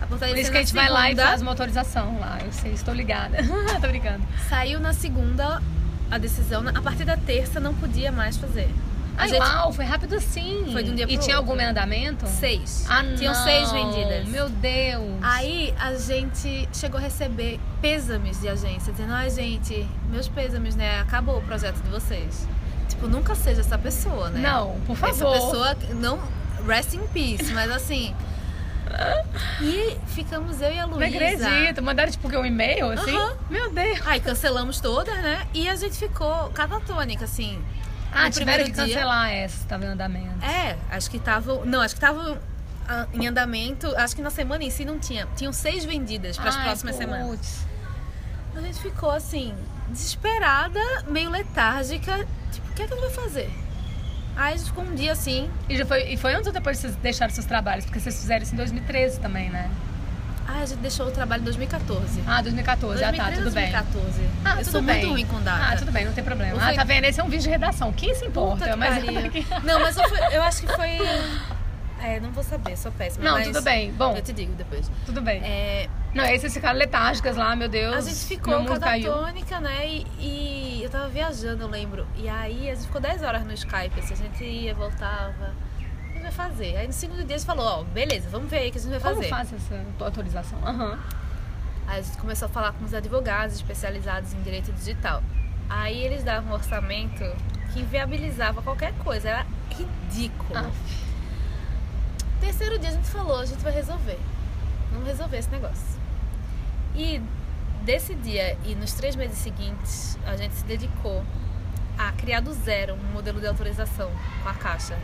A portaria Por isso que a gente vai lá e segunda, faz uma autorização lá. Eu sei, estou ligada. Tô brincando. Saiu na segunda a decisão, a partir da terça não podia mais fazer. Ai, gente- uau, foi rápido assim. Foi de um dia E pro tinha outro. algum andamento? Seis. Ah, Tinham seis vendidas. Meu Deus. Aí a gente chegou a receber pêsames de agência, dizendo, ai gente, meus pêsames, né? Acabou o projeto de vocês. Tipo, tipo, nunca seja essa pessoa, né? Não, por favor. Essa pessoa não rest in peace, mas assim, e ficamos eu e a Luísa. Não acredito. Mandaram tipo um e-mail assim? Meu Deus. Aí cancelamos todas, né? E a gente ficou catatônica, assim. Ah, tiveram que dia. cancelar essa, que tava em andamento. É, acho que estavam. Não, acho que estavam ah, em andamento. Acho que na semana em si não tinha. Tinham seis vendidas para as próximas putz. semanas. A gente ficou assim, desesperada, meio letárgica. Tipo, o que é que a gente vai fazer? Aí a gente ficou um dia assim. E, já foi, e foi antes ou depois que vocês deixaram seus trabalhos? Porque vocês fizeram isso em 2013 também, né? Ai, a gente deixou o trabalho em 2014. Ah, 2014, já tá, 2013, tudo bem. 2014. Ah, eu tudo sou bem. muito ruim com data. Ah, tudo bem, não tem problema. Ah, fui- tá vendo? Esse é um vídeo de redação. Quem se importa? Puta mas. Não, mas eu, fui- eu acho que foi. É, não vou saber, sou péssima. Não, tudo bem. Bom, Eu te digo depois. tudo bem. É, Não, vocês ficaram letárgicas lá, meu Deus. a gente ficou catatônica, né? E, e eu tava viajando, eu lembro. E aí a gente ficou 10 horas no Skype, assim, a gente ia, voltava. Gente vai fazer? Aí no segundo dia gente falou, ó, beleza, vamos ver aí o que a gente vai Como fazer. faz essa autorização? Aham. Aí a gente começou a falar com os advogados especializados em direito digital. Aí eles davam um orçamento que inviabilizava qualquer coisa, era ridículo. Ah, Terceiro dia a gente falou, a gente vai resolver. Vamos resolver esse negócio. E desse dia e nos três meses seguintes, a gente se dedicou a criar do zero um modelo de autorização com a Caixa.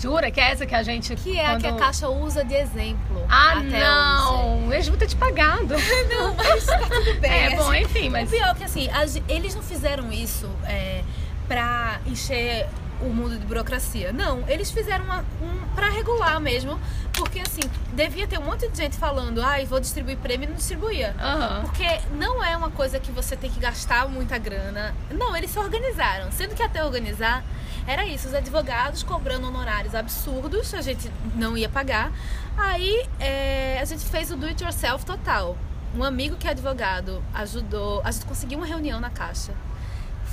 jura que é essa que a gente. Que é a que a quando- Caixa usa de exemplo Ah, não! Eles vão ter te pagado. Não, mas tá tudo bem. É, bom, enfim, mas. O pior é que assim, a gen- eles não fizeram isso é, pra encher o mundo de burocracia. Não, eles fizeram uma, um para regular mesmo, porque assim, devia ter um monte de gente falando, ai, vou distribuir prêmio e não distribuía. Aham. Porque não é uma coisa que você tem que gastar muita grana. Não, eles se organizaram. Sendo que até organizar era isso, os advogados cobrando honorários absurdos, a gente não ia pagar. Aí é, a gente fez o do it yourself total. Um amigo que é advogado ajudou, a gente conseguiu uma reunião na caixa.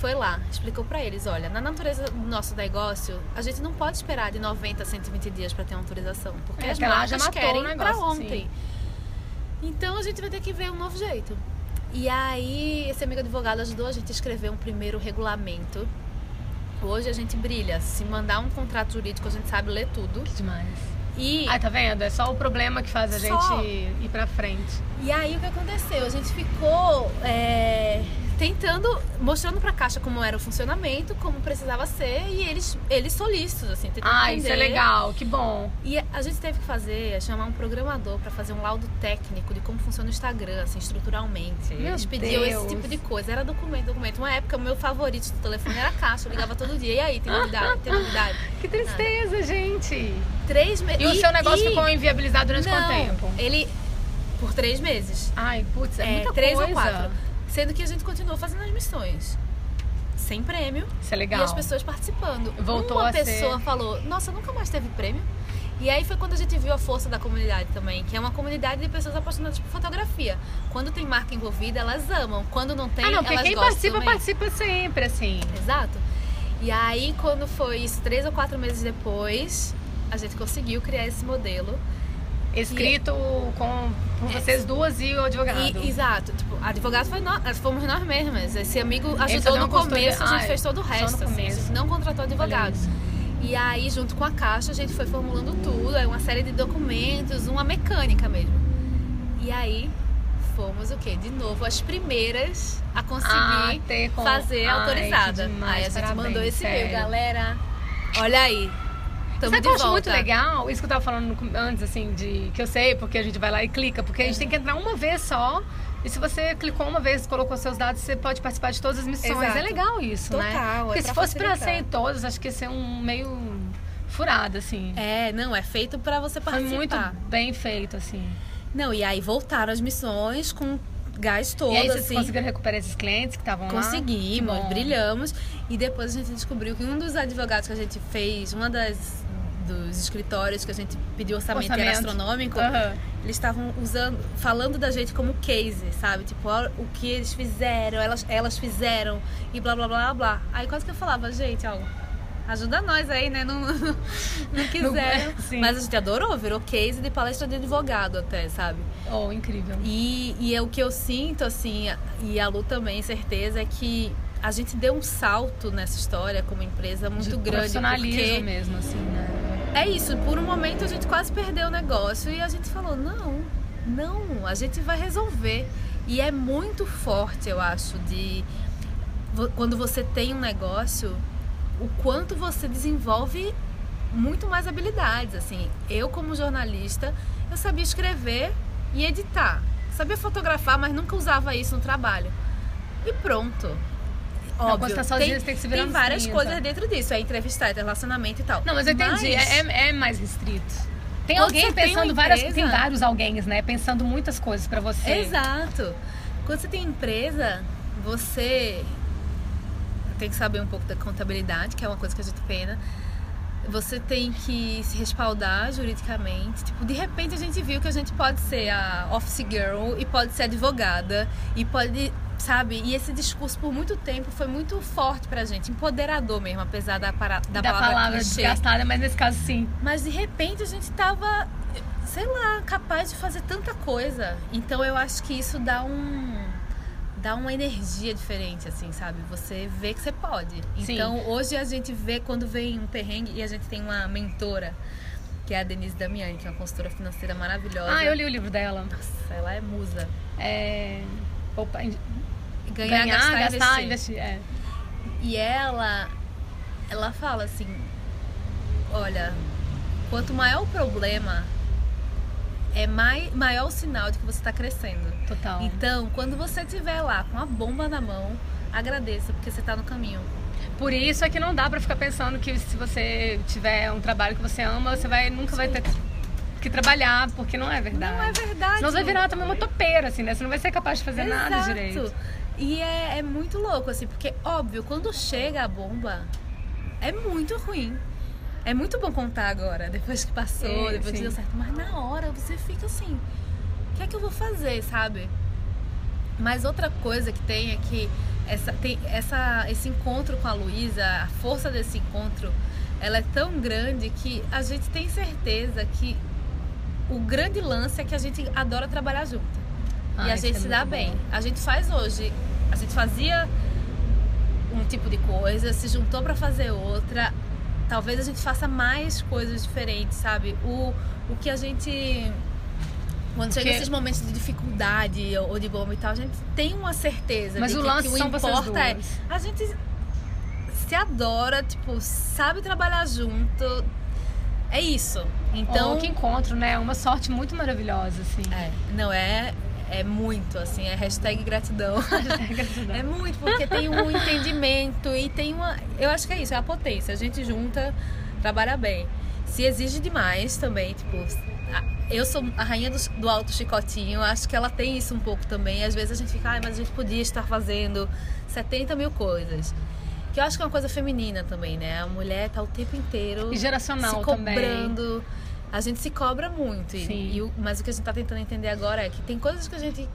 Foi lá, explicou pra eles, olha, na natureza do nosso negócio, a gente não pode esperar de 90 a 120 dias pra ter uma autorização, porque É, as marcas querem pra ontem. Então a gente vai ter que ver um novo jeito. E aí, esse amigo advogado ajudou a gente a escrever um primeiro regulamento. Hoje a gente brilha. Se mandar um contrato jurídico, a gente sabe ler tudo. Que demais. E, Ai, tá vendo? É só o problema que faz a Só. gente ir pra frente. e aí o que aconteceu? A gente ficou é, tentando, mostrando pra Caixa como era o funcionamento, como precisava ser, e eles, eles solícitos, assim, tentando Ah, isso é legal, que bom. E a gente teve que fazer, chamar um programador para fazer um laudo técnico de como funciona o Instagram, assim, estruturalmente. Meu Eles pediam Deus. esse tipo de coisa. Era documento, documento. Uma época, o meu favorito do telefone era a caixa. Eu ligava todo dia. E aí, tem novidade? Tem novidade? Que tristeza, gente. Três meses. E, o seu negócio ficou inviabilizado durante Não, quanto tempo? Ele. Por três meses. Ai, putz, é, É, muita três coisa. ou quatro. Sendo que a gente continuou fazendo as missões. Sem prêmio. Isso é legal. E as pessoas participando. Voltou Uma a ser- pessoa falou, nossa, nunca mais teve prêmio. E aí foi quando a gente viu a força da comunidade também, que é uma comunidade de pessoas apaixonadas por fotografia. Quando tem marca envolvida, elas amam. Quando não tem, ah, não, elas quem gostam participa, também. participa sempre, assim. Exato. E aí, quando foi isso, três ou quatro meses depois, a gente conseguiu criar esse modelo. Escrito com, com É. vocês duas e o advogado. E, exato, tipo, advogado foi nós, fomos nós mesmas. Esse amigo ajudou no começo, a gente Ah, fez todo o resto. Assim, a gente não contratou isso. E aí, junto com a caixa, a gente foi formulando tudo, é uma série de documentos, uma mecânica mesmo. E aí, fomos o quê? De novo, as primeiras a conseguir Ah, com- fazer Ai, autorizada. demais, aí a gente parabéns, mandou esse e-mail, galera. Olha aí. Tamo Sabe de que eu acho volta. muito legal? Isso que eu tava falando antes, assim, de que eu sei, porque a gente vai lá e clica, porque a gente tem que entrar uma vez só. E se você clicou uma vez, colocou seus dados, você pode participar de todas as missões. Exato. É legal isso, né? Total, Porque é se fosse pra facilitar. ser em todas, acho que ia ser um meio furado, assim. É, não, é feito pra você Foi participar. muito bem feito, assim. Não, e aí voltaram as missões com gás todo, e aí vocês assim. conseguiram recuperar esses clientes que estavam lá? Conseguimos, brilhamos. E depois a gente descobriu que um dos advogados que a gente fez, uma das dos escritórios que a gente pediu orçamento, era Orçamento. astronômico, Aham. eles estavam usando, falando da gente como case, sabe? Tipo, ó, o que eles fizeram, elas, elas fizeram e blá blá blá blá. Aí quase que eu falava, gente, ó, ajuda nós aí, né? Não, não quiseram. Sim. Mas a gente adorou, virou case de palestra de advogado até, sabe? Oh, incrível. E, e é o que eu sinto, assim, e a Lu também, certeza, é que a gente deu um salto nessa história como empresa muito De grande. profissionalismo Porque mesmo, assim, né? É isso, por um momento a gente quase perdeu o negócio e a gente falou, não, não, a gente vai resolver. E é muito forte, eu acho, de quando você tem um negócio, o quanto você desenvolve muito mais habilidades, assim. Eu como jornalista, eu sabia escrever e editar. Sabia fotografar, mas nunca usava isso no trabalho. E pronto. Óbvio, quando tá sozinha, você tem que se virar tem várias 30. coisas dentro disso. É entrevistar, é relacionamento e tal. Não, mas eu entendi. Mas- É, é- é mais restrito. Tem Quando alguém tem pensando uma várias. empresa- Tem vários alguém, né? Pensando muitas coisas pra você. Exato. Quando você tem empresa, você tem que saber um pouco da contabilidade, que é uma coisa que a gente pena. Você tem que se respaldar juridicamente. Tipo, de repente a gente viu que a gente pode ser a office girl e pode ser advogada e pode, sabe? E esse discurso por muito tempo foi muito forte pra gente, empoderador mesmo, apesar da, para, da, Da, palavra, palavra clichê. desgastada, mas nesse caso sim. Mas de repente a gente tava, sei lá, capaz de fazer tanta coisa. Então eu acho que isso dá um dá uma energia diferente assim, sabe? Você vê que você pode. Sim. Então hoje a gente vê quando vem um perrengue e a gente tem uma mentora que é a Denise Damiani, que é uma consultora financeira maravilhosa. Ah, eu li o livro dela. Nossa, ela é musa. É. Opa, Ganhar, ganhar, gastar, gastar, investir. investir. É. E ela, ela fala assim: olha, quanto maior o problema, é mai, maior o sinal de que você está crescendo. Total. Então, quando você estiver lá com a bomba na mão, agradeça, porque você está no caminho. Por isso é que não dá pra ficar pensando que se você tiver um trabalho que você ama, você vai nunca vai ter que trabalhar, porque não é verdade. Não é verdade. Senão você vai virar também uma topeira, assim, né? Você não vai ser capaz de fazer nada Exato. direito. E é, é muito louco, assim, porque, óbvio, quando chega a bomba, é muito ruim. É muito bom contar agora, depois que passou, É, depois que deu certo. Mas na hora você fica assim: o que é que eu vou fazer, sabe? Mas outra coisa que tem é que essa, tem essa, esse encontro com a Luísa, a força desse encontro, ela é tão grande que a gente tem certeza que o grande lance é que a gente adora trabalhar junto. Ah, e a gente é se dá bem. bom. A gente faz hoje. A gente fazia um tipo de coisa, se juntou pra fazer outra. Talvez a gente faça mais coisas diferentes, sabe? O, o que a gente. Quando chega Porque- esses momentos de dificuldade ou de bomba e tal, a gente tem uma certeza Mas de o que, lance que o são importa é. A gente se adora, tipo, sabe trabalhar junto. É isso. Então. Oh, que encontro, né? Uma sorte muito maravilhosa, assim. É, não é. É muito, assim, é hashtag gratidão. Gratidão. É muito, porque tem um entendimento e tem uma. Eu acho que é isso, é a potência. A gente junta, trabalha bem. Se exige demais também, tipo. Eu sou a rainha do, do alto chicotinho, acho que ela tem isso um pouco também. Às vezes a gente fica, ai, mas a gente podia estar fazendo 70 mil coisas. Que eu acho que é uma coisa feminina também, né? A mulher tá o tempo inteiro E geracional se também. A gente se cobra muito. e-. E, o- mas o que a gente tá tentando entender agora é que tem coisas que a gente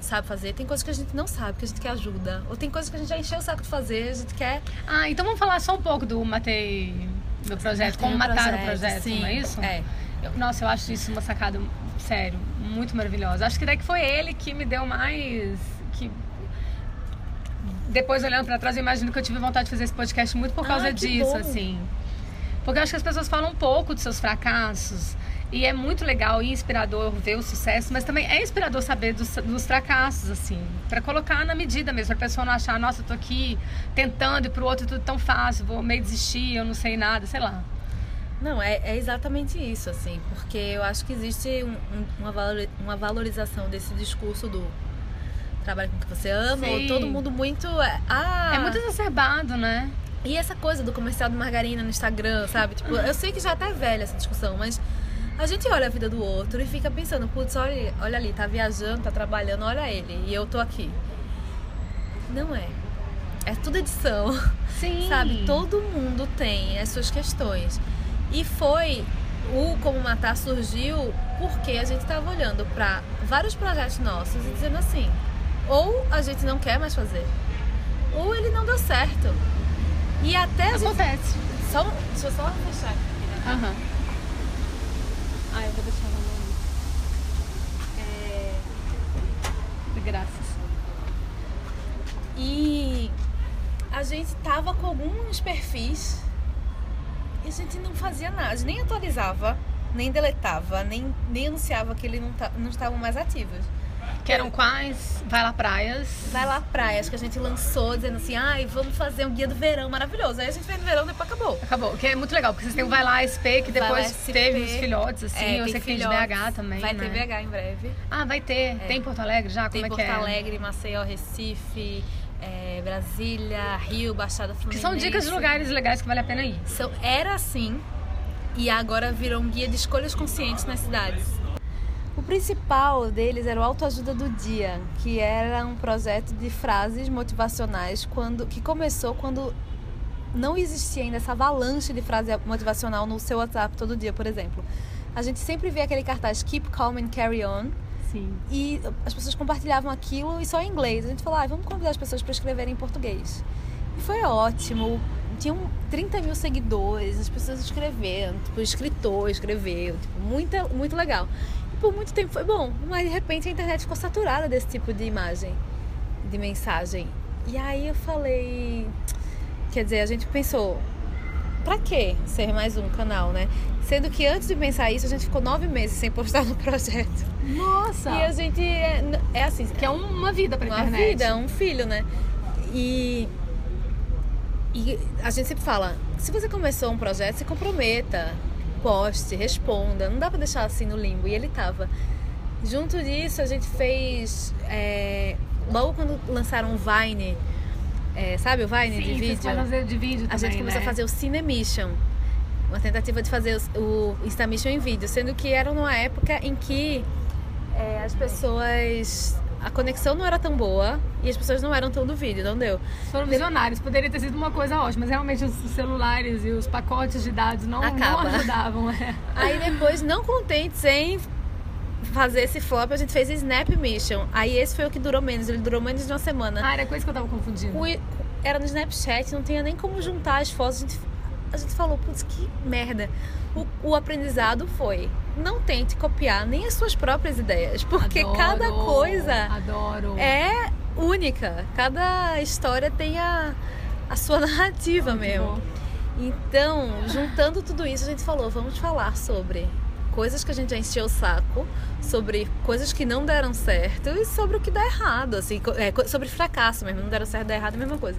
sabe fazer, tem coisas que a gente não sabe, que a gente quer ajuda. Ou tem coisas que a gente já encheu o saco de fazer, a gente quer. Ah, então vamos falar só um pouco do Matei, meu projeto, como matar o projeto, sim. não é isso? É. Eu- nossa, eu acho isso uma sacada, sério, muito maravilhosa. Acho que daí que foi ele que me deu mais. que Depois, olhando pra trás, eu imagino que eu tive vontade de fazer esse podcast muito por causa Ah, disso, bom. assim. Porque eu acho que as pessoas falam um pouco dos seus fracassos. E é muito legal e inspirador ver o sucesso, mas também é inspirador saber dos, dos fracassos, assim. Pra colocar na medida mesmo, pra pessoa não achar, nossa, eu tô aqui tentando e pro outro é tudo tão fácil, vou meio desistir, eu não sei nada, sei lá. Não, é, é exatamente isso, assim, porque eu acho que existe um- um- uma, uma valorização desse discurso do trabalho com o que você ama, Sim. ou todo mundo muito. é, Ah, É muito exacerbado, né? E essa coisa do comercial de margarina no Instagram, sabe? Tipo, eu sei que já tá velha essa discussão, mas a gente olha a vida do outro e fica pensando, putz, olha, olha ali, tá viajando, tá trabalhando, olha ele, e eu tô aqui. Não é. É tudo edição, Sim. sabe? Todo mundo tem as suas questões. E foi o Como Matar surgiu porque a gente tava olhando pra vários projetos nossos e dizendo assim, ou a gente não quer mais fazer, ou ele não deu certo. E até a gente Acontece. só, deixa eu só fechar aqui. né? Aham. Ah, eu vou deixar na mão. É, Graças. e a gente tava com alguns perfis e a gente não fazia nada, nem atualizava, nem deletava, nem, nem anunciava que eles não, não estavam mais ativos. Que eram quais? Vai lá praias. Vai lá praias, que a gente lançou dizendo assim, ai, vamos fazer um guia do verão maravilhoso. Aí a gente fez no verão e depois acabou. Acabou, que é muito legal, porque vocês têm o Vai lá SP, que depois SP, teve os filhotes, assim, é, eu sei que tem de BH também. Vai né? ter BH em breve. Ah, vai ter. É. Tem Porto Alegre já? Tem Como é Porto que é? Alegre, Maceió, Recife. É, Brasília, Rio, Baixada Fluminense. Que são dicas de lugares legais que vale a pena ir. São, era assim, e agora virou um guia de escolhas conscientes nas cidades. O principal deles era o Autoajuda do Dia, que era um projeto de frases motivacionais quando, que começou quando não existia ainda essa avalanche de frase motivacional no seu WhatsApp todo dia, por exemplo. A gente sempre vê aquele cartaz Keep Calm and Carry On. Sim. E as pessoas compartilhavam aquilo e só em inglês. A gente falou, ah, vamos convidar as pessoas para escreverem em português. E foi ótimo tinham 30 mil seguidores, as pessoas escreveram, tipo, o escritor escreveu, tipo, muita, muito legal. Por muito tempo foi bom, mas de repente a internet ficou saturada desse tipo de imagem, de mensagem. E aí eu falei, quer dizer, a gente pensou, pra que ser mais um canal, né? Sendo que antes de pensar isso, a gente ficou nove meses sem postar no projeto. Nossa! E a gente é, é assim. Que é uma vida pra uma internet. Uma vida, um filho, né? E e a gente sempre fala: se você começou um projeto, se comprometa, poste, responda. Não dá pra deixar assim no limbo. E ele tava. Junto disso, a gente fez. É, logo quando lançaram o Vine, é, sabe o Vine Sim, de vídeo? Fazer de vídeo a também, gente começou né? a fazer o Cinemission. Uma tentativa de fazer o Instamission em vídeo, sendo que era numa época em que é, as pessoas a conexão não era tão boa e as pessoas não eram tão do vídeo, não deu. Foram visionários, poderia ter sido uma coisa ótima, mas realmente os celulares e os pacotes de dados não, não ajudavam. É. Aí depois, não contentes em fazer esse flop, a gente fez Snap Mission. Aí esse foi o que durou menos, ele durou menos de uma semana. Ah, era coisa que eu tava confundindo. O, era no Snapchat, não tinha nem como juntar as fotos. A gente, a gente falou, putz, que merda. O, o aprendizado foi não tente copiar nem as suas próprias ideias, porque adoro, cada coisa adoro. é única. Cada história tem a, a sua narrativa mesmo. Então, juntando tudo isso, a gente falou, vamos falar sobre coisas que a gente já encheu o saco, sobre coisas que não deram certo e sobre o que dá errado, assim, é, sobre fracasso mesmo, não deram certo, dá errado, a mesma coisa.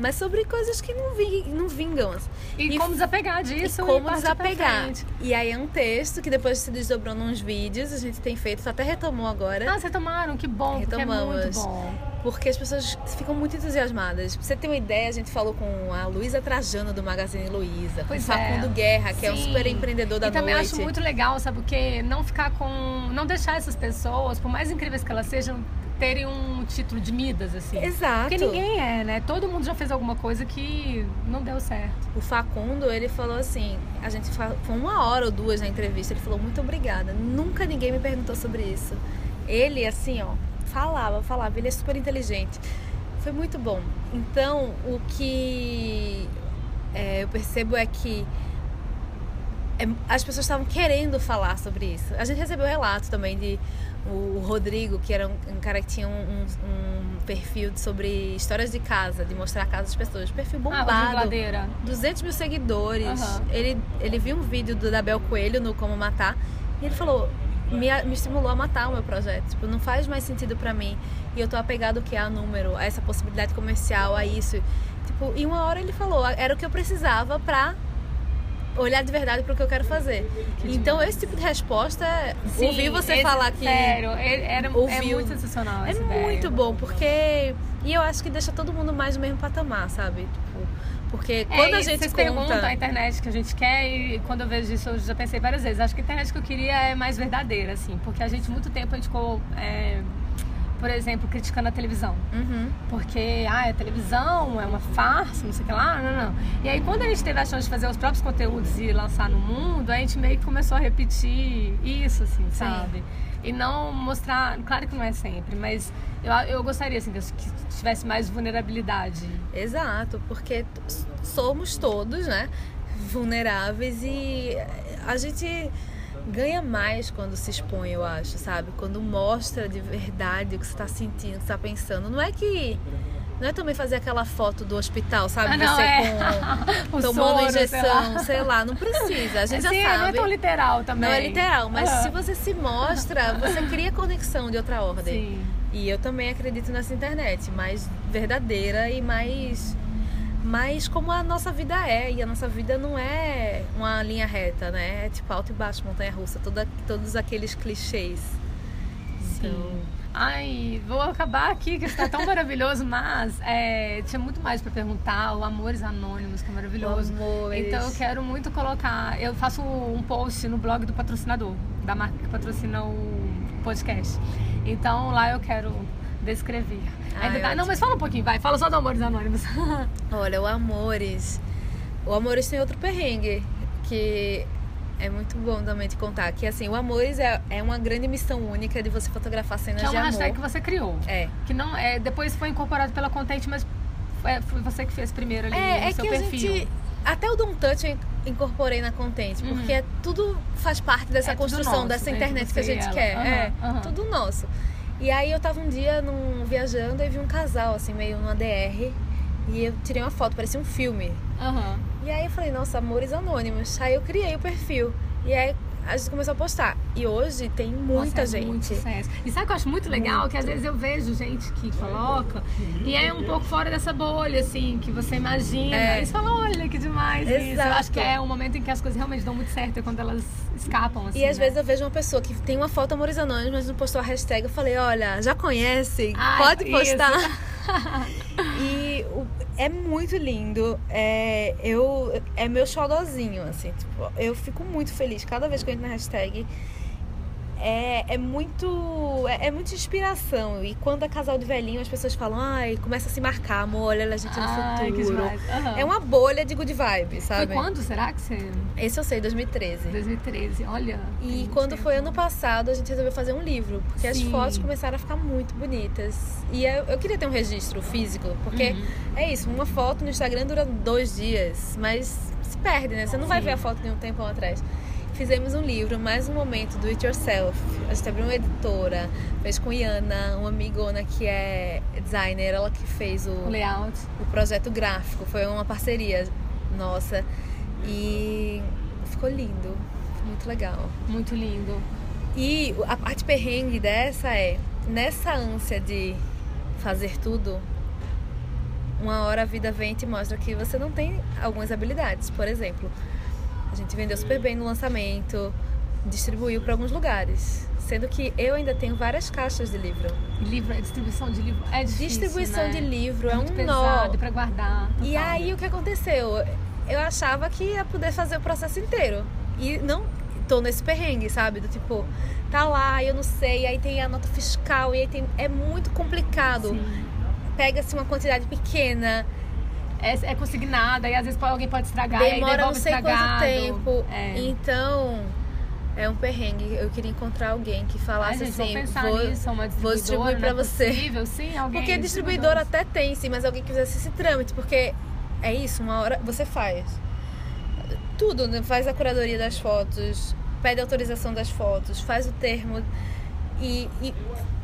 Mas sobre coisas que não, vi, não vingam. Assim. E, e, como desapegar disso. E como e desapegar. E aí é um texto que depois se desdobrou nos vídeos, a gente tem feito, até retomou agora. Ah, vocês tomaram, que bom, Retomamos. é muito bom porque as pessoas ficam muito entusiasmadas. Pra você ter uma ideia, a gente falou com a Luísa Trajano do Magazine Luiza, com o Facundo é. Guerra, que Sim. é um super empreendedor da e noite. E também acho muito legal, sabe o quê? Não ficar com. Não deixar essas pessoas, por mais incríveis que elas sejam, terem um título de Midas, assim. Exato. Porque ninguém é, né? Todo mundo já fez alguma coisa que não deu certo. O Facundo, ele falou assim, a gente foi uma hora ou duas na entrevista, ele falou, muito obrigada. Nunca ninguém me perguntou sobre isso. Ele, assim, ó, falava, falava, ele é super inteligente. Foi muito bom. Então, o que é, eu percebo é que é, as pessoas estavam querendo falar sobre isso. A gente recebeu relato também de o Rodrigo, que era um, um cara que tinha um, um, perfil sobre histórias de casa, de mostrar a casa das pessoas. Perfil ah, bombado. Ah, 200 mil seguidores. Uhum. Ele, ele viu um vídeo do Dabel Coelho no Como Matar e ele falou: me, me estimulou a matar o meu projeto. Tipo, não faz mais sentido para mim. E eu tô apegado que a número, a essa possibilidade comercial, a isso. Tipo, e uma hora ele falou: era o que eu precisava pra olhar de verdade para o que eu quero fazer. Que então, esse tipo de resposta, Sim, ouvir você esse, falar que. Sério, era, ouviu, é muito sensacional. É muito bom, porque. E eu acho que deixa todo mundo mais no mesmo patamar, sabe? Tipo, porque é, quando é, a gente vocês conta... perguntam a internet que a gente quer e quando eu vejo isso eu já pensei várias vezes. Acho que a internet que eu queria é mais verdadeira, assim. Porque a gente, muito tempo, a gente ficou... É por exemplo, criticando a televisão. Uhum. Porque, ah, a televisão é uma farsa, não sei o que lá, não, não. E aí, quando a gente teve a chance de fazer os próprios conteúdos e lançar no mundo, a gente meio que começou a repetir isso, assim, Sim. sabe? E não mostrar, claro que não é sempre, mas eu, eu gostaria, assim, que tivesse mais vulnerabilidade. Exato, porque somos todos, né, vulneráveis e a gente ganha mais quando se expõe, eu acho, sabe? Quando mostra de verdade o que você está sentindo, o que você está pensando. Não é que Não é também fazer aquela foto do hospital, sabe? Ah, não, Você é. com tomando soro, injeção, sei lá. não precisa. A gente Assim, já sabe. Não é tão literal também. Não é literal, mas Aham. se você se mostra, você cria conexão de outra ordem. Sim. E eu também acredito nessa internet, mais verdadeira e mais mais como a nossa vida é. E a nossa vida não é uma linha reta, né? É tipo alto e baixo, montanha russa, toda, todos aqueles clichês. Então, Sim. Ai, vou acabar aqui, que está tão maravilhoso, mas é, tinha muito mais para perguntar. O Amores Anônimos, que é maravilhoso. Amores. Então eu quero muito colocar. Eu faço um post no blog do patrocinador, da marca que patrocina o podcast. Então lá eu quero descrever. Ai, Ainda tá- Não, mas fala um pouquinho, vai. Fala só do Amores Anônimos. olha, o Amores. O Amores tem outro perrengue que é muito bom também de contar. Que assim, o Amores é, é uma grande missão única de você fotografar cenas que é de uma amor. hashtag que você criou. É. Que não é, depois foi incorporado pela Content, mas é, foi você que fez primeiro ali É, no é seu que perfil. a gente. Até o Don't Touch eu incorporei na Content, Uhum. porque é tudo faz parte dessa É construção, nosso, dessa né, internet que a gente ela. quer. Aham, é, aham. tudo nosso. E aí eu tava um dia num, viajando e vi um casal, assim, meio numa DR. E eu tirei uma foto, parecia um filme. Aham. E aí eu falei, nossa, amores anônimos. Aí eu criei o perfil. E aí a gente começou a postar. E hoje tem muita Nossa, é gente. muito sucesso. E sabe o que eu acho muito legal? Que às vezes eu vejo gente que coloca e é um pouco fora dessa bolha, assim, que você imagina. É. E você fala, olha que demais isso. Eu Exato. acho que é um momento em que as coisas realmente dão muito certo, é quando elas escapam, assim. E às né? vezes eu vejo uma pessoa que tem uma foto Amores Anônimos, mas não postou a hashtag. Eu falei, olha, já conhece? Ai, Pode isso. postar. e o- é muito lindo. É, eu, é meu xodozinho, assim. Tipo, eu fico muito feliz cada vez que eu entro na hashtag. É, é muito é, é muita inspiração. E quando é casal de velhinho, as pessoas falam, ai, começa a se marcar, amor, olha a gente no Ai, futuro. Aham. É uma bolha de good vibe, Foi sabe? quando, será que você... Esse eu sei, 2013. 2013, olha. E quando tempo. foi ano passado, a gente resolveu fazer um livro, porque as Sim. fotos começaram a ficar muito bonitas. E eu, eu queria ter um registro físico, porque Uhum. é isso, uma foto no Instagram dura dois dias, mas se perde, né? Você não vai Sim. ver a foto de um tempão atrás. Fizemos um livro, mais um momento do It Yourself. A gente abriu uma editora, fez com Iana, uma amigona que é designer, ela que fez o, O layout. o projeto gráfico. Foi uma parceria nossa. E ficou lindo, muito legal. Muito lindo. E a parte perrengue dessa é, nessa ânsia de fazer tudo, uma hora a vida vem e te mostra que você não tem algumas habilidades. Por exemplo, a gente vendeu super bem no lançamento, distribuiu para alguns lugares. Sendo que eu ainda tenho várias caixas de livro. Livro, distribuição de livro é difícil, Distribuição né? de livro é Muito um pesado nó. pra guardar. E aí o que aconteceu? Eu achava que ia poder fazer o processo inteiro. E não tô nesse perrengue, sabe? Do tipo, tá lá, eu não sei, aí tem a nota fiscal, e aí tem. É muito complicado. Pega-se uma quantidade pequena, É, é consignada e às vezes alguém pode estragar demora não sei quanto estragado. tempo. É. Então, é um perrengue. Eu queria encontrar alguém que Ai, falasse gente, vou assim. vou- nisso, uma vou distribuir não é você. Possível, sim, alguém. Porque distribuidor até tem, sim, mas alguém que fizesse esse trâmite, porque é isso, uma hora você faz. Tudo, né? faz a curadoria das fotos, pede autorização das fotos, faz o termo e, e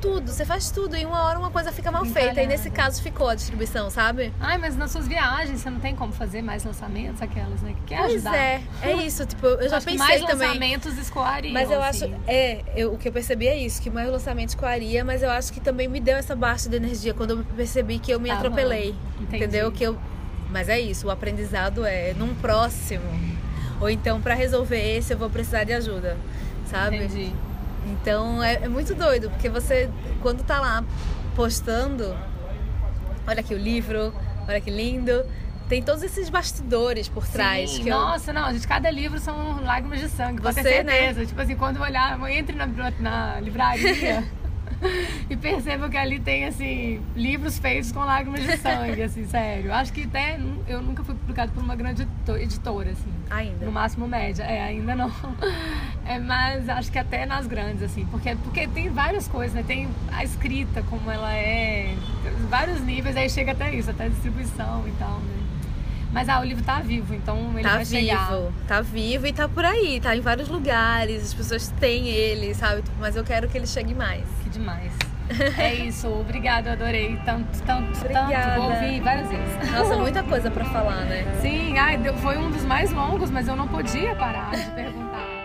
tudo, você faz tudo e uma hora uma coisa fica mal feita. E nesse caso ficou a distribuição, sabe? Ai, mas nas suas viagens você não tem como fazer mais lançamentos, aquelas, né? Que quer Pois ajudar. é, é isso, tipo, eu já acho que pensei mais também. lançamentos escoariam. Mas eu acho, assim. é, eu, o que eu percebi é isso, que mais lançamentos coaria, mas eu acho que também me deu essa baixa de energia quando eu percebi que eu me Tá atropelei. Entendeu? Que eu, mas é isso, o aprendizado é num próximo. Ou então, pra resolver esse, eu vou precisar de ajuda, sabe? Entendi. Então é, é muito doido, porque você, quando tá lá postando, olha aqui o livro, olha que lindo, tem todos esses bastidores por trás. Sim, que eu- nossa, não, gente, cada livro são lágrimas de sangue, pode ter Você, né? certeza. Tipo assim, quando eu olhar, eu entre na, na livraria e percebo que ali tem, assim, livros feitos com lágrimas de sangue, assim, sério. Acho que até eu nunca fui publicado por uma grande edito- editora, assim. Ainda. No máximo média, é, ainda não. É, mas acho que até nas grandes, assim, porque, porque tem várias coisas, né? Tem a escrita, como ela é, vários níveis, aí chega até isso, até a distribuição e tal, né? Mas ah, o livro tá vivo, então ele Tá vai chegar. vivo, tá vivo e tá por aí, tá em vários lugares, as pessoas têm ele, sabe? Mas eu quero que ele chegue mais. Que demais. É isso, obrigada, adorei. Tanto, tanto, Obrigada. tanto. Vou ouvir várias vezes. Nossa, muita coisa para falar, né? Sim, ai, foi um dos mais longos, mas eu não podia parar de perguntar.